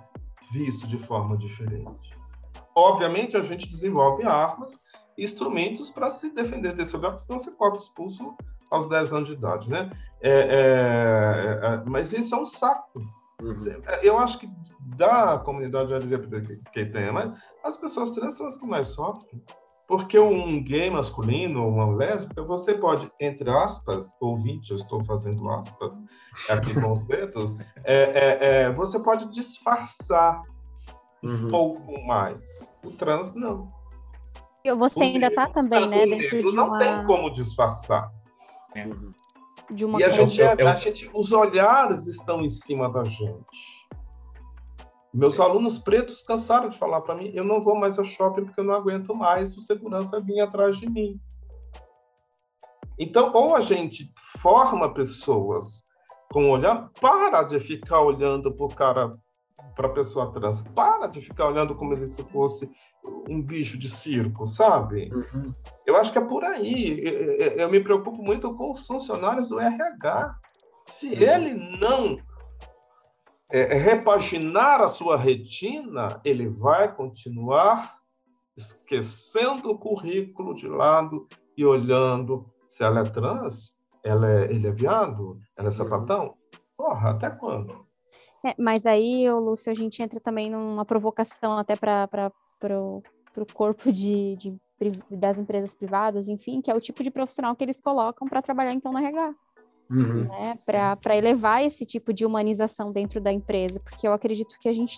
visto de forma diferente. Obviamente, a gente desenvolve armas instrumentos para se defender desse olhar, senão você corta os pulsos aos 10 anos de idade, né? É, é, é, mas isso é um saco. Eu acho que da comunidade LGBT mas as pessoas trans são as que mais sofrem. Porque um gay masculino ou uma lésbica, você pode, entre aspas, ouvinte, eu estou fazendo aspas aqui com os dedos, [LAUGHS] é, é, é, você pode disfarçar um Uhum. pouco mais. O trans, não. E Você O ainda tá negro- também, né, o dentro negro de não tem como disfarçar. De uma E a gente, é- a gente, os olhares estão em cima da gente. Meus alunos pretos cansaram de falar para mim: eu não vou mais ao shopping porque eu não aguento mais o segurança vir atrás de mim. Então, ou a gente forma pessoas com olhar, para de ficar olhando para o cara, para a pessoa trans, para de ficar olhando como ele se fosse um bicho de circo, sabe? Uhum. Eu acho que é por aí. Eu, eu- me preocupo muito com os funcionários do RH. Se ele não é, repaginar a sua retina, ele vai continuar esquecendo o currículo de lado e olhando se ela é trans, ela é, ele é viado, ela é sapatão. Porra, até quando? É, mas aí, Lúcio, a gente entra também numa provocação até para o corpo de, de das empresas privadas, enfim, que é o tipo de profissional que eles colocam para trabalhar então no RH, Uhum. né? Para elevar esse tipo de humanização dentro da empresa, porque eu acredito que a gente,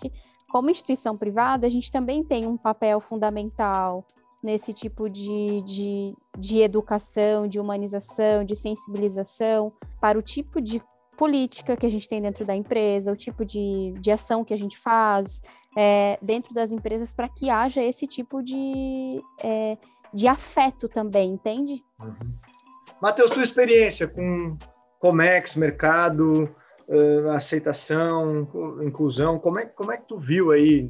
como instituição privada, a gente também tem um papel fundamental nesse tipo de, de, de educação, de humanização, de sensibilização para o tipo de política que a gente tem dentro da empresa, o tipo de, de ação que a gente faz é, dentro das empresas para que haja esse tipo de, é, de afeto também, entende? Uhum. Matheus, tua experiência com Comex, mercado, aceitação, inclusão, como é, como é que tu viu aí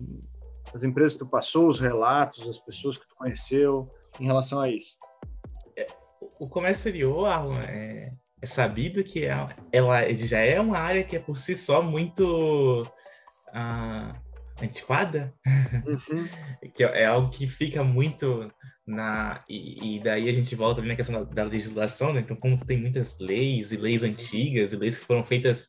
as empresas que tu passou, os relatos, as pessoas que tu conheceu em relação a isso? O comércio exterior, Arlan, é, é sabido que é- ela já é uma área que é por si só muito ah, antiquada, Uhum. [LAUGHS] que é algo que fica muito na e, e daí a gente volta ali na questão da, da legislação, né? Então como tu tem muitas leis e leis antigas e leis que foram feitas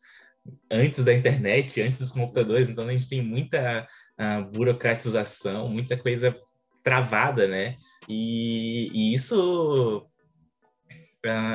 antes da internet, antes dos computadores, então a gente tem muita ah, burocratização, muita coisa travada, né? E, e isso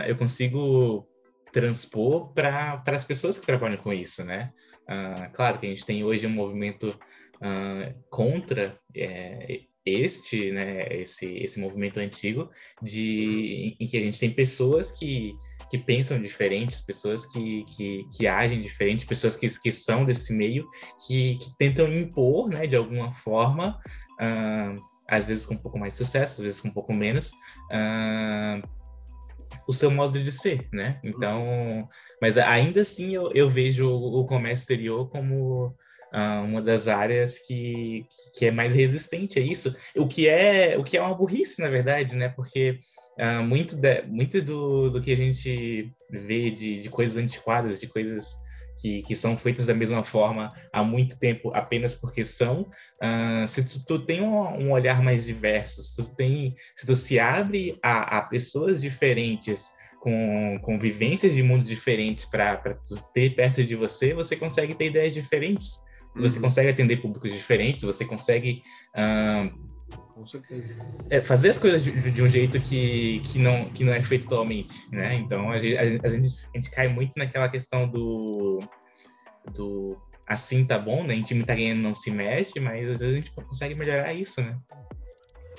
eu consigo transpor para as pessoas que trabalham com isso, né? Ah, claro que a gente tem hoje um movimento ah, contra é, este, né, esse, esse movimento antigo, de, em que a gente tem pessoas que, que pensam diferentes, pessoas que, que, que agem diferente, pessoas que, que são desse meio, que, que tentam impor, né, de alguma forma, ah, às vezes com um pouco mais de sucesso, às vezes com um pouco menos, ah, o seu modo de ser, né? Então, mas ainda assim eu, eu vejo o, o comércio exterior como ah, uma das áreas que, que é mais resistente a isso, o que é o que é uma burrice, na verdade, né? Porque ah, muito, de, muito do, do que a gente vê de, de coisas antiquadas, de coisas que, que são feitas da mesma forma há muito tempo apenas porque são, ah, se tu, tu tem um, um olhar mais diverso, se tu, tem, se tu se abre a, a pessoas diferentes, com, com vivências de mundos diferentes para ter perto de você, você consegue ter ideias diferentes. Você Uhum. consegue atender públicos diferentes, você consegue ah, Com certeza. é, fazer as coisas de, de um jeito que, que, não, que não é feito atualmente, né? Então a gente, a gente, a gente cai muito naquela questão do, do assim tá bom, né? Em time tá ganhando não se mexe, mas às vezes a gente consegue melhorar isso, né?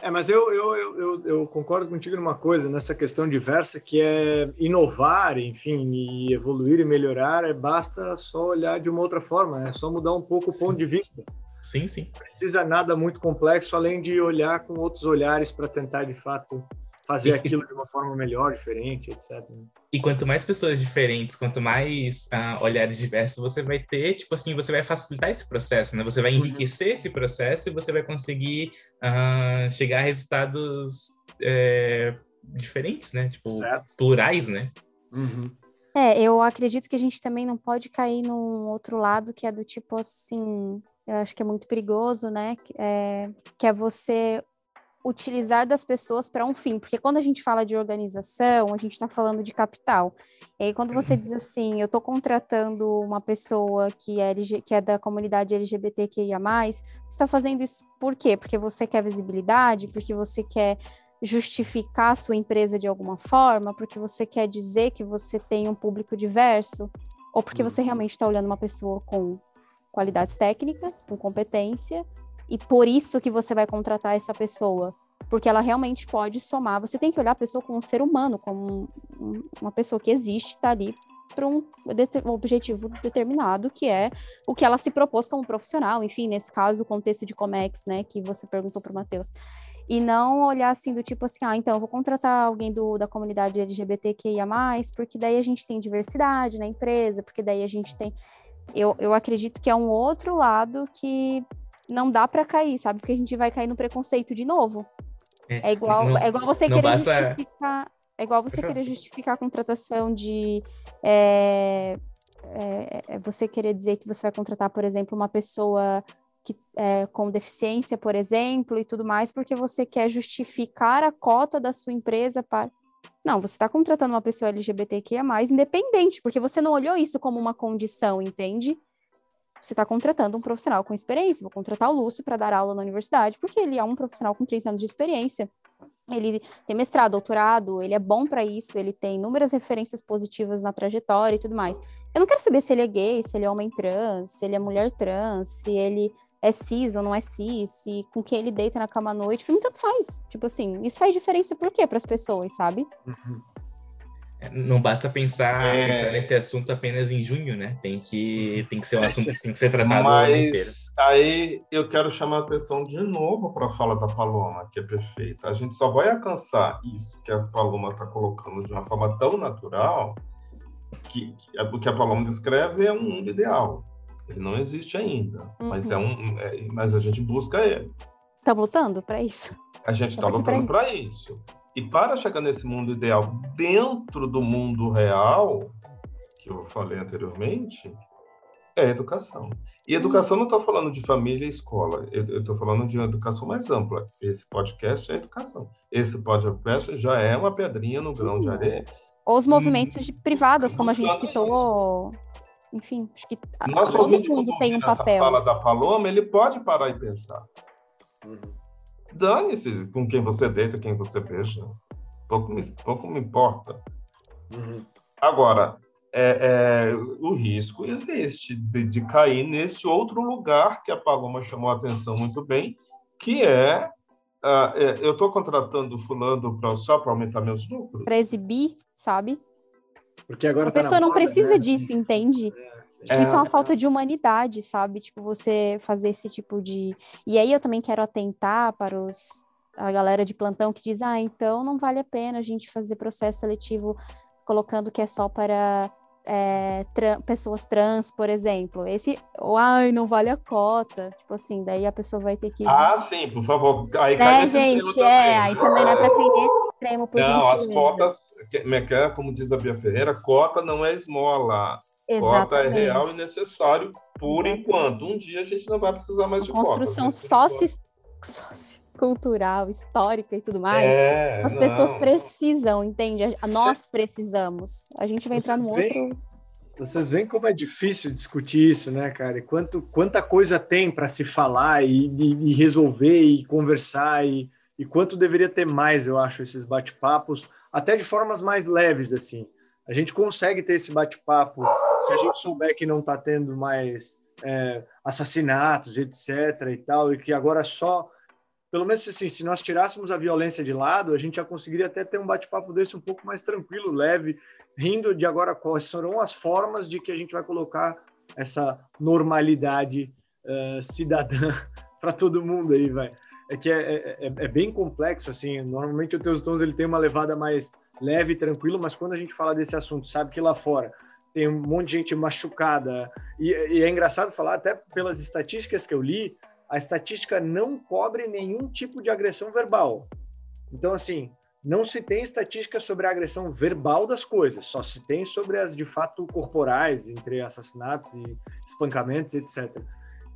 É, mas eu, eu, eu, eu, eu concordo contigo numa coisa, nessa questão diversa, que é inovar, enfim, e evoluir e melhorar, é, basta só olhar de uma outra forma, é só mudar um pouco o ponto de vista. Sim, sim. Não precisa nada muito complexo, além de olhar com outros olhares para tentar, de fato, fazer E- aquilo de uma forma melhor, diferente, etc. E quanto mais pessoas diferentes, quanto mais ah, olhares diversos você vai ter, tipo assim, você vai facilitar esse processo, né? Você vai enriquecer esse processo e você vai conseguir ah, chegar a resultados é, diferentes, né? Tipo, Certo. plurais, né? Uhum. É, eu acredito que a gente também não pode cair num outro lado que é do tipo assim, eu acho que é muito perigoso, né? Que é, que é você utilizar das pessoas para um fim, porque quando a gente fala de organização, a gente está falando de capital. E aí, quando você diz assim, eu estou contratando uma pessoa que é, LG, que é da comunidade LGBTQIA, você está fazendo isso por quê? Porque você quer visibilidade, porque você quer justificar a sua empresa de alguma forma, porque você quer dizer que você tem um público diverso, ou porque você realmente está olhando uma pessoa com qualidades técnicas, com competência, e por isso que você vai contratar essa pessoa. Porque ela realmente pode somar. Você tem que olhar a pessoa como um ser humano, como um, uma pessoa que existe, está ali para um objetivo determinado, que é o que ela se propôs como profissional, enfim, nesse caso, o contexto de Comex, né, que você perguntou para o Matheus. E não olhar assim do tipo assim, ah, então eu vou contratar alguém do, da comunidade LGBTQIA, porque daí a gente tem diversidade na empresa, porque daí a gente tem. Eu, eu acredito que é um outro lado que não dá para cair, sabe? Porque a gente vai cair no preconceito de novo. É, é igual, não, é igual você querer basta... justificar. É igual você querer justificar a contratação de. É, é, é, você querer dizer que você vai contratar, por exemplo, uma pessoa que, é, com deficiência, por exemplo, e tudo mais, porque você quer justificar a cota da sua empresa para. Não, você está contratando uma pessoa LGBTQIA, independente, porque você não olhou isso como uma condição, entende? Você está contratando um profissional com experiência. Vou contratar o Lúcio para dar aula na universidade, porque ele é um profissional com 30 anos de experiência. Ele tem mestrado, doutorado, ele é bom para isso, ele tem inúmeras referências positivas na trajetória e tudo mais. Eu não quero saber se ele é gay, se ele é homem trans, se ele é mulher trans, se ele é cis ou não é cis, se com quem ele deita na cama à noite, pra mim tanto faz. Tipo assim, isso faz diferença por quê para as pessoas, sabe? Uhum. É, não basta pensar, é... pensar, nesse assunto apenas em junho, né? Tem que, tem que ser um assunto que tem que ser tratado Mas, o ano inteiro. Aí eu quero chamar a atenção de novo para a fala da Paloma, que é perfeita. A gente só vai alcançar isso que a Paloma está colocando de uma forma tão natural que, que o que a Paloma descreve é um mundo ideal. Ele não existe ainda, uhum. mas é um, é, mas a gente busca ele. Estamos lutando para isso. A gente está lutando para isso. isso. E para chegar nesse mundo ideal dentro do mundo real, que eu falei anteriormente, é educação. E educação não estou falando de família e escola, eu estou falando de uma educação mais ampla. Esse podcast é educação. Esse podcast já é uma pedrinha no Sim. grão de areia. Ou os movimentos hum, privados, como a gente citou enfim, acho que Nosso todo mundo tem um papel. fala da Paloma, ele pode parar e pensar. Uhum. Dane-se com quem você deita, quem você beija. Pouco me, pouco me importa. Uhum. Agora, é, é, o risco existe de, de, cair nesse outro lugar que a Paloma chamou a atenção muito bem, que é, uh, é eu estou contratando fulano pra, só para aumentar meus lucros. Para exibir, sabe? Porque agora a tá pessoa não moda, precisa né? disso, entende? É. Tipo, isso é uma falta de humanidade, sabe? Tipo, você fazer esse tipo de. E aí eu também quero atentar para os a galera de plantão que diz: ah, então não vale a pena a gente fazer processo seletivo colocando que é só para é, pessoas trans, por exemplo. Esse, ai, não vale a cota. Tipo assim, daí a pessoa vai ter que. Ah, sim, por favor. Aí né, gente? É, aí também não é para cair nesse extremo, por Não, gentileza. as cotas, é como diz a Bia Ferreira, cota não é esmola. Exatamente. Cota é real e necessário por Exatamente. enquanto. Um dia a gente não vai precisar mais de construção sócio, sociocultural, histórica e tudo mais. É, As não. pessoas precisam, entende? Nós precisamos. A gente vai entrar no outro. Vocês veem como é difícil discutir isso, né, cara? E quanto, quanta coisa tem para se falar e, e, e, resolver e conversar e, e quanto deveria ter mais, eu acho, esses bate-papos, até de formas mais leves, assim. A gente consegue ter esse bate-papo se a gente souber que não está tendo mais é, assassinatos, etc. e tal, e que agora só. Pelo menos assim, se nós tirássemos a violência de lado, a gente já conseguiria até ter um bate-papo desse um pouco mais tranquilo, leve, rindo de agora quais serão as formas de que a gente vai colocar essa normalidade uh, cidadã [LAUGHS] para todo mundo aí, vai. É que é, é, é, é, bem complexo, assim. Normalmente o Teus Tons ele tem uma levada mais leve tranquilo, mas quando a gente fala desse assunto, sabe que lá fora tem um monte de gente machucada. E, e, é engraçado falar, até pelas estatísticas que eu li, a estatística não cobre nenhum tipo de agressão verbal. Então, assim, não se tem estatística sobre a agressão verbal das coisas, só se tem sobre as de fato corporais, entre assassinatos e espancamentos, etc.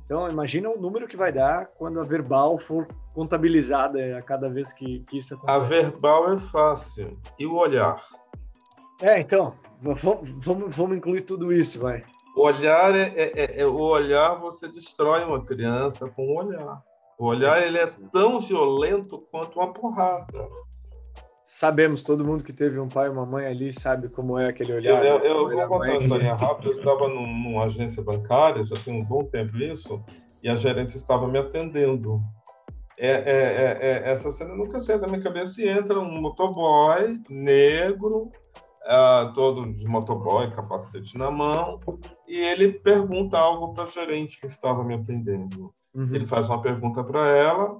Então, imagina o número que vai dar quando a verbal for contabilizada a cada vez que, que isso acontece. A verbal é fácil. E o olhar? É, então, vamos, vamos incluir tudo isso, vai. O olhar é, é, é, é, o olhar você destrói uma criança com o olhar. O olhar ele é tão violento quanto uma porrada. Sabemos, todo mundo que teve um pai e uma mãe ali sabe como é aquele olhar. Eu, eu, eu vou contar uma história rápida. Eu estava num, numa agência bancária, já tem um bom tempo isso, e a gerente estava me atendendo. É, é, é, é essa cena nunca sai da minha cabeça e entra um motoboy negro, uh, todo de motoboy, capacete na mão, e ele pergunta algo para a gerente que estava me atendendo. Uhum. Ele faz uma pergunta para ela,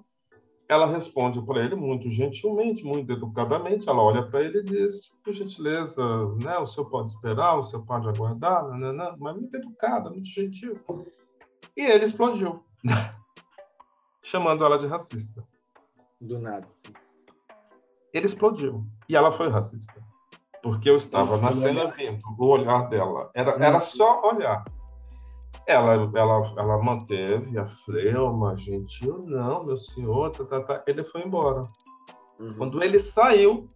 ela responde para ele muito gentilmente, muito educadamente. Ela olha para ele e diz: por gentileza, né, o senhor pode esperar, o senhor pode aguardar, né, mas muito educada, muito gentil. E ele explodiu, [LAUGHS] chamando ela de racista. Do nada. Ele explodiu e ela foi racista porque eu estava na cena vendo o olhar dela. Era, era só olhar. Ela, ela, ela manteve a fleuma, gentil, não, meu senhor, tá, tá, tá. ele foi embora. Uhum. Quando ele saiu,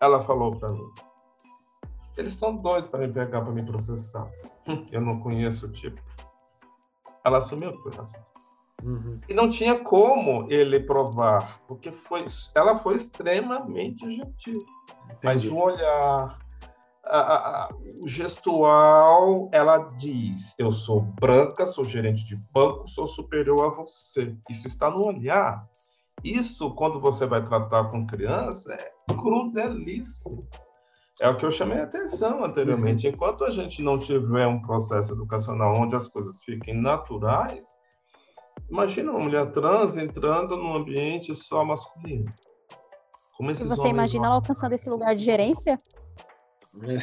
ela falou para mim: eles são doidos para me pegar, para me processar. [LAUGHS] Eu não conheço o tipo. Ela assumiu que foi racista. Uhum. E não tinha como ele provar, porque foi, ela foi extremamente gentil. Entendi. Mas o olhar, a, a, o gestual, ela diz: Eu sou branca, sou gerente de banco, sou superior a você. Isso está no olhar. Isso, quando você vai tratar com criança, é crudelíssimo. É o que eu chamei a atenção anteriormente. Uhum. Enquanto a gente não tiver um processo educacional onde as coisas fiquem naturais, imagina uma mulher trans entrando num ambiente só masculino. Como esses você imagina ela alcançando esse lugar de gerência? É.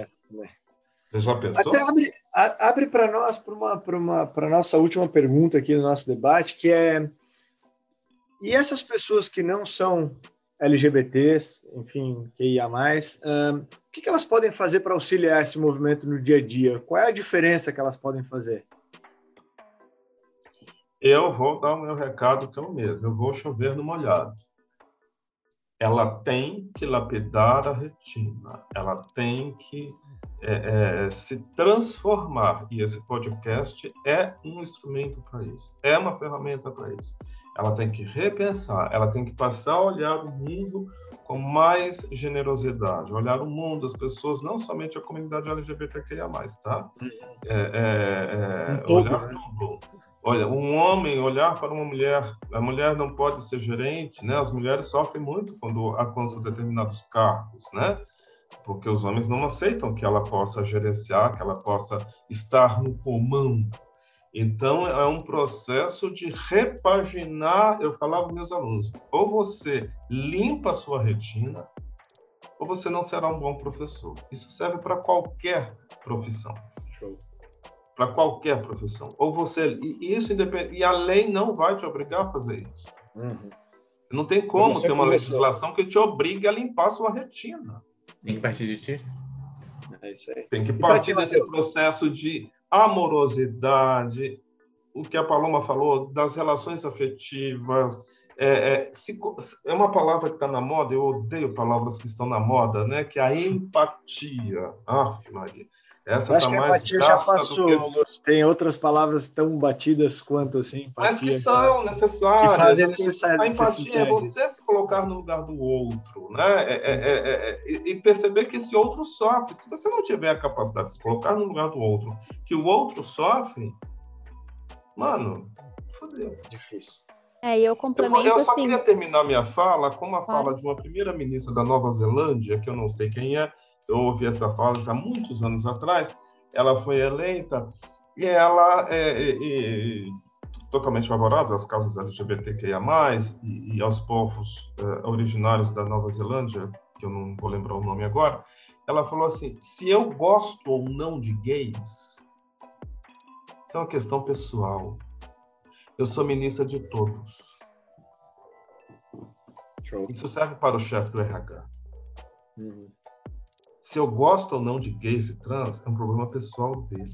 é né? Você já pensou? Até abre, abre para nós para uma para uma nossa última pergunta aqui no nosso debate, que é e essas pessoas que não são LGBTs, enfim, QIA+, um, o que, que elas podem fazer para auxiliar esse movimento no dia a dia? Qual é a diferença que elas podem fazer? Eu vou dar o meu recado que é o mesmo. Eu vou chover no molhado ela tem que lapidar a retina, ela tem que é, é, se transformar. E esse podcast é um instrumento para isso, é uma ferramenta para isso. Ela tem que repensar, ela tem que passar a olhar o mundo com mais generosidade, olhar o mundo, as pessoas, não somente a comunidade LGBTQIA+, tá? Uhum. É, é, é, um olhar né? tudo Olha, um homem olhar para uma mulher, a mulher não pode ser gerente, né? As mulheres sofrem muito quando alcançam determinados cargos, né? Porque os homens não aceitam que ela possa gerenciar, que ela possa estar no comando. Então, é um processo de repaginar. Eu falava para meus alunos: ou você limpa a sua retina, ou você não será um bom professor. Isso serve para qualquer profissão para qualquer profissão. Ou você e isso independe, e a lei não vai te obrigar a fazer isso. Uhum. Não tem como ter uma legislação que te obrigue a limpar a sua retina. Tem que partir de ti. É isso aí. Tem que partir desse processo de amorosidade, o que a Paloma falou, das relações afetivas. É, é, se, é uma palavra que está na moda, eu odeio palavras que estão na moda, né? Que é a empatia. Ah, Maria. Essa acho tá que a empatia já passou. Que... Tem outras palavras tão batidas quanto assim. Empatia, Mas que são necessárias. Que fazem necessário, a empatia é você se colocar no lugar do outro, né? É, é, é, é e perceber que esse outro sofre. Se você não tiver a capacidade de se colocar no lugar do outro, que o outro sofre, mano, fodeu. Difícil. É, eu complemento eu, eu só assim... queria terminar minha fala com uma fala de uma primeira-ministra da Nova Zelândia, que eu não sei quem é, eu ouvi essa fala há muitos anos atrás, ela foi eleita e ela é, é, é totalmente favorável às causas LGBTQIA+, e, e aos povos é, originários da Nova Zelândia, que eu não vou lembrar o nome agora, ela falou assim, se eu gosto ou não de gays, isso é uma questão pessoal. Eu sou ministra de todos. Show. Isso serve para o chefe do RH. Uhum se eu gosto ou não de gays e trans é um problema pessoal dele.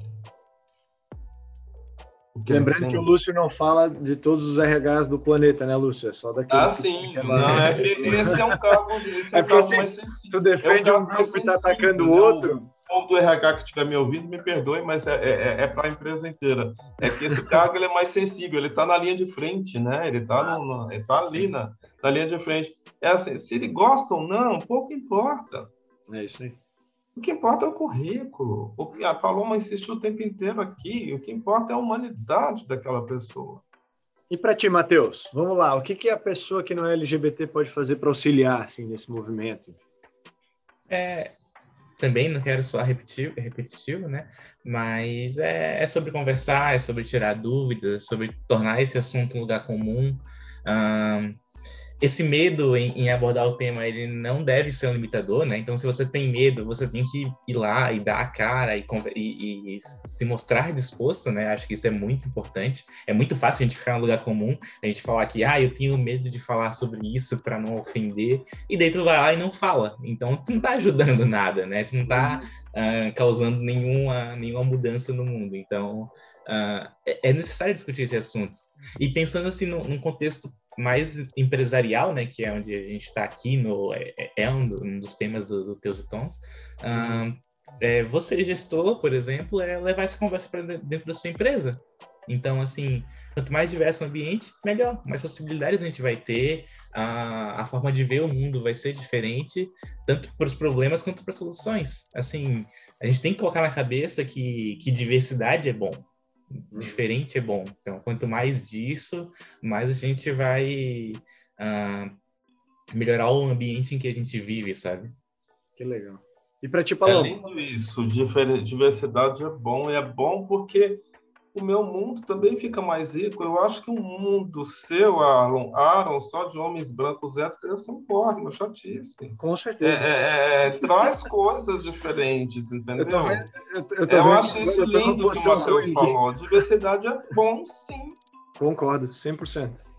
Lembrando tem... que o Lúcio não fala de todos os RHs do planeta, né, Lúcio? É só daqueles Ah, sim. Não, é que esse [LAUGHS] é um cargo, esse é, é um cargo mais Tu defende é um, um grupo e está atacando o outro. O povo do RH que estiver me ouvindo, me perdoe, mas é, é, é para a empresa inteira. É que esse cargo ele é mais sensível, ele está na linha de frente, né? Ele está tá ali na, na linha de frente. É assim, se ele gosta ou não, pouco importa. É isso aí. O que importa é o currículo. O que a Paloma insistiu o tempo inteiro aqui. O que importa é a humanidade daquela pessoa. E para ti, Matheus, vamos lá. O que, que a pessoa que não é LGBT pode fazer para auxiliar assim, nesse movimento? É, também não quero soar repetitivo, repetitivo né? Mas é, é, sobre conversar, é sobre tirar dúvidas, é sobre tornar esse assunto um lugar comum. Um, esse medo em, em, abordar o tema ele não deve ser um limitador, né? Então, se você tem medo, você tem que ir lá e dar a cara e, e, e, se mostrar disposto, né? Acho que isso é muito importante. É muito fácil a gente ficar no lugar comum, a gente falar que, ah, eu tenho medo de falar sobre isso para não ofender, e daí tu vai lá e não fala. Então, tu não tá ajudando nada, né? Tu não tá uh, causando nenhuma, nenhuma mudança no mundo. Então, uh, é necessário discutir esse assunto. E pensando assim num, num contexto mais empresarial, né, que é onde a gente está aqui, no, é, é, é um, um, dos temas do, do Teus e Tons. É, você, gestor, por exemplo, é levar essa conversa para dentro da sua empresa. Então, assim, quanto mais diverso o ambiente, melhor. Mais possibilidades a gente vai ter, a, a forma de ver o mundo vai ser diferente, tanto para os problemas quanto para as soluções. Assim, a gente tem que colocar na cabeça que, que diversidade é bom diferente é bom. Então, quanto mais disso, mais a gente vai uh, melhorar o ambiente em que a gente vive, sabe? Que legal. E para ti, Paloma? É lindo isso. Diversidade é bom. E é bom porque o meu mundo também fica mais rico. Eu acho que um mundo seu, Aaron, Aaron só de homens brancos héteros, ser um porre, uma chatice. Com certeza. É, é, é, traz coisas diferentes, entendeu? Eu, tô vendo, eu, eu, tô eu vendo, acho isso lindo que o Matheus falou. Diversidade é bom, sim. Concordo, 100%.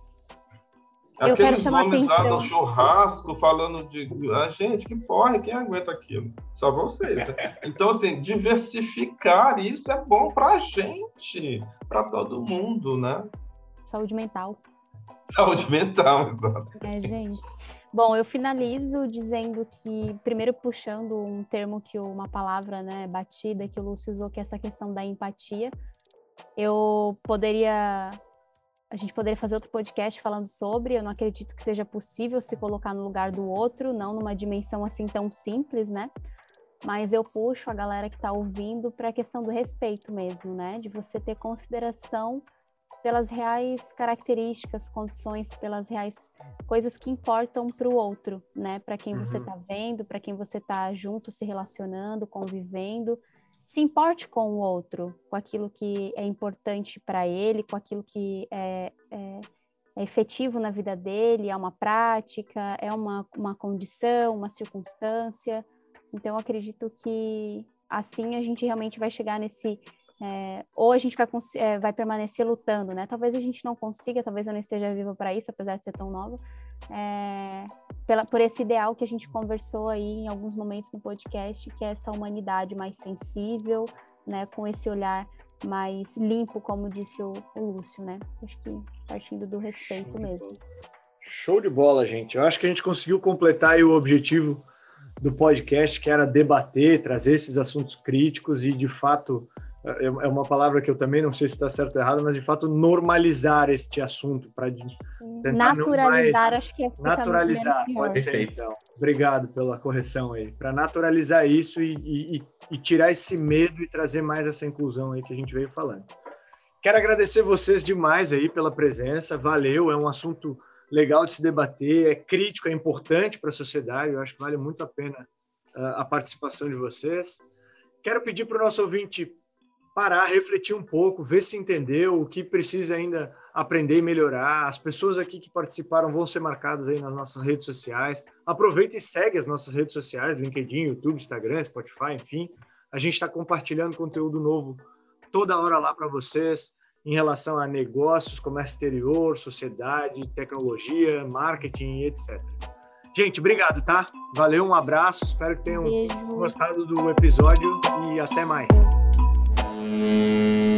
Aqueles homens lá no churrasco falando de. Ah, gente, que porra, quem aguenta aquilo? Só vocês. Né? [LAUGHS] Então, assim, diversificar isso é bom pra gente, pra todo mundo, né? Saúde mental. Saúde mental, [LAUGHS] exato. É, gente. Bom, eu finalizo dizendo que, primeiro puxando um termo que uma palavra, né, batida que o Lúcio usou, que é essa questão da empatia. Eu poderia a gente poderia fazer outro podcast falando sobre. Eu não acredito que seja possível se colocar no lugar do outro, não numa dimensão assim tão simples, né? Mas eu puxo a galera que está ouvindo para a questão do respeito mesmo, né? De você ter consideração pelas reais características, condições, pelas reais coisas que importam para o outro, né? Para quem uhum. você está vendo, para quem você está junto, se relacionando, convivendo se importe com o outro, com aquilo que é importante para ele, com aquilo que é, é, é, efetivo na vida dele, é uma prática, é uma, uma condição, uma circunstância. Então, acredito que assim a gente realmente vai chegar nesse. É, ou a gente vai, é, vai permanecer lutando, né? Talvez a gente não consiga, talvez eu não esteja viva para isso, apesar de ser tão nova. Pela, por esse ideal que a gente conversou aí em alguns momentos no podcast, que é essa humanidade mais sensível, né, com esse olhar mais limpo, como disse o, o Lúcio, né? Acho que partindo do respeito Show mesmo. Show de bola, gente. Eu acho que a gente conseguiu completar o objetivo do podcast, que era debater, trazer esses assuntos críticos e, de fato, é, é uma palavra que eu também não sei se está certo ou errado, mas de fato normalizar este assunto para naturalizar, mais... acho que é naturalizar, pode ser então. Obrigado pela correção aí, para naturalizar isso e, e, e, tirar esse medo e trazer mais essa inclusão aí que a gente veio falando. Quero agradecer vocês demais aí pela presença, valeu, é um assunto legal de se debater, é crítico, é importante para a sociedade, eu acho que vale muito a pena uh, a participação de vocês. Quero pedir para o nosso ouvinte parar, refletir um pouco, ver se entendeu, o que precisa ainda aprender e melhorar. As pessoas aqui que participaram vão ser marcadas aí nas nossas redes sociais. Aproveita e segue as nossas redes sociais, LinkedIn, YouTube, Instagram, Spotify, enfim. A gente está compartilhando conteúdo novo toda hora lá para vocês em relação a negócios, comércio exterior, sociedade, tecnologia, marketing, etc. Gente, obrigado, tá? Valeu, um abraço, espero que tenham Beijo. gostado do episódio e até mais. Música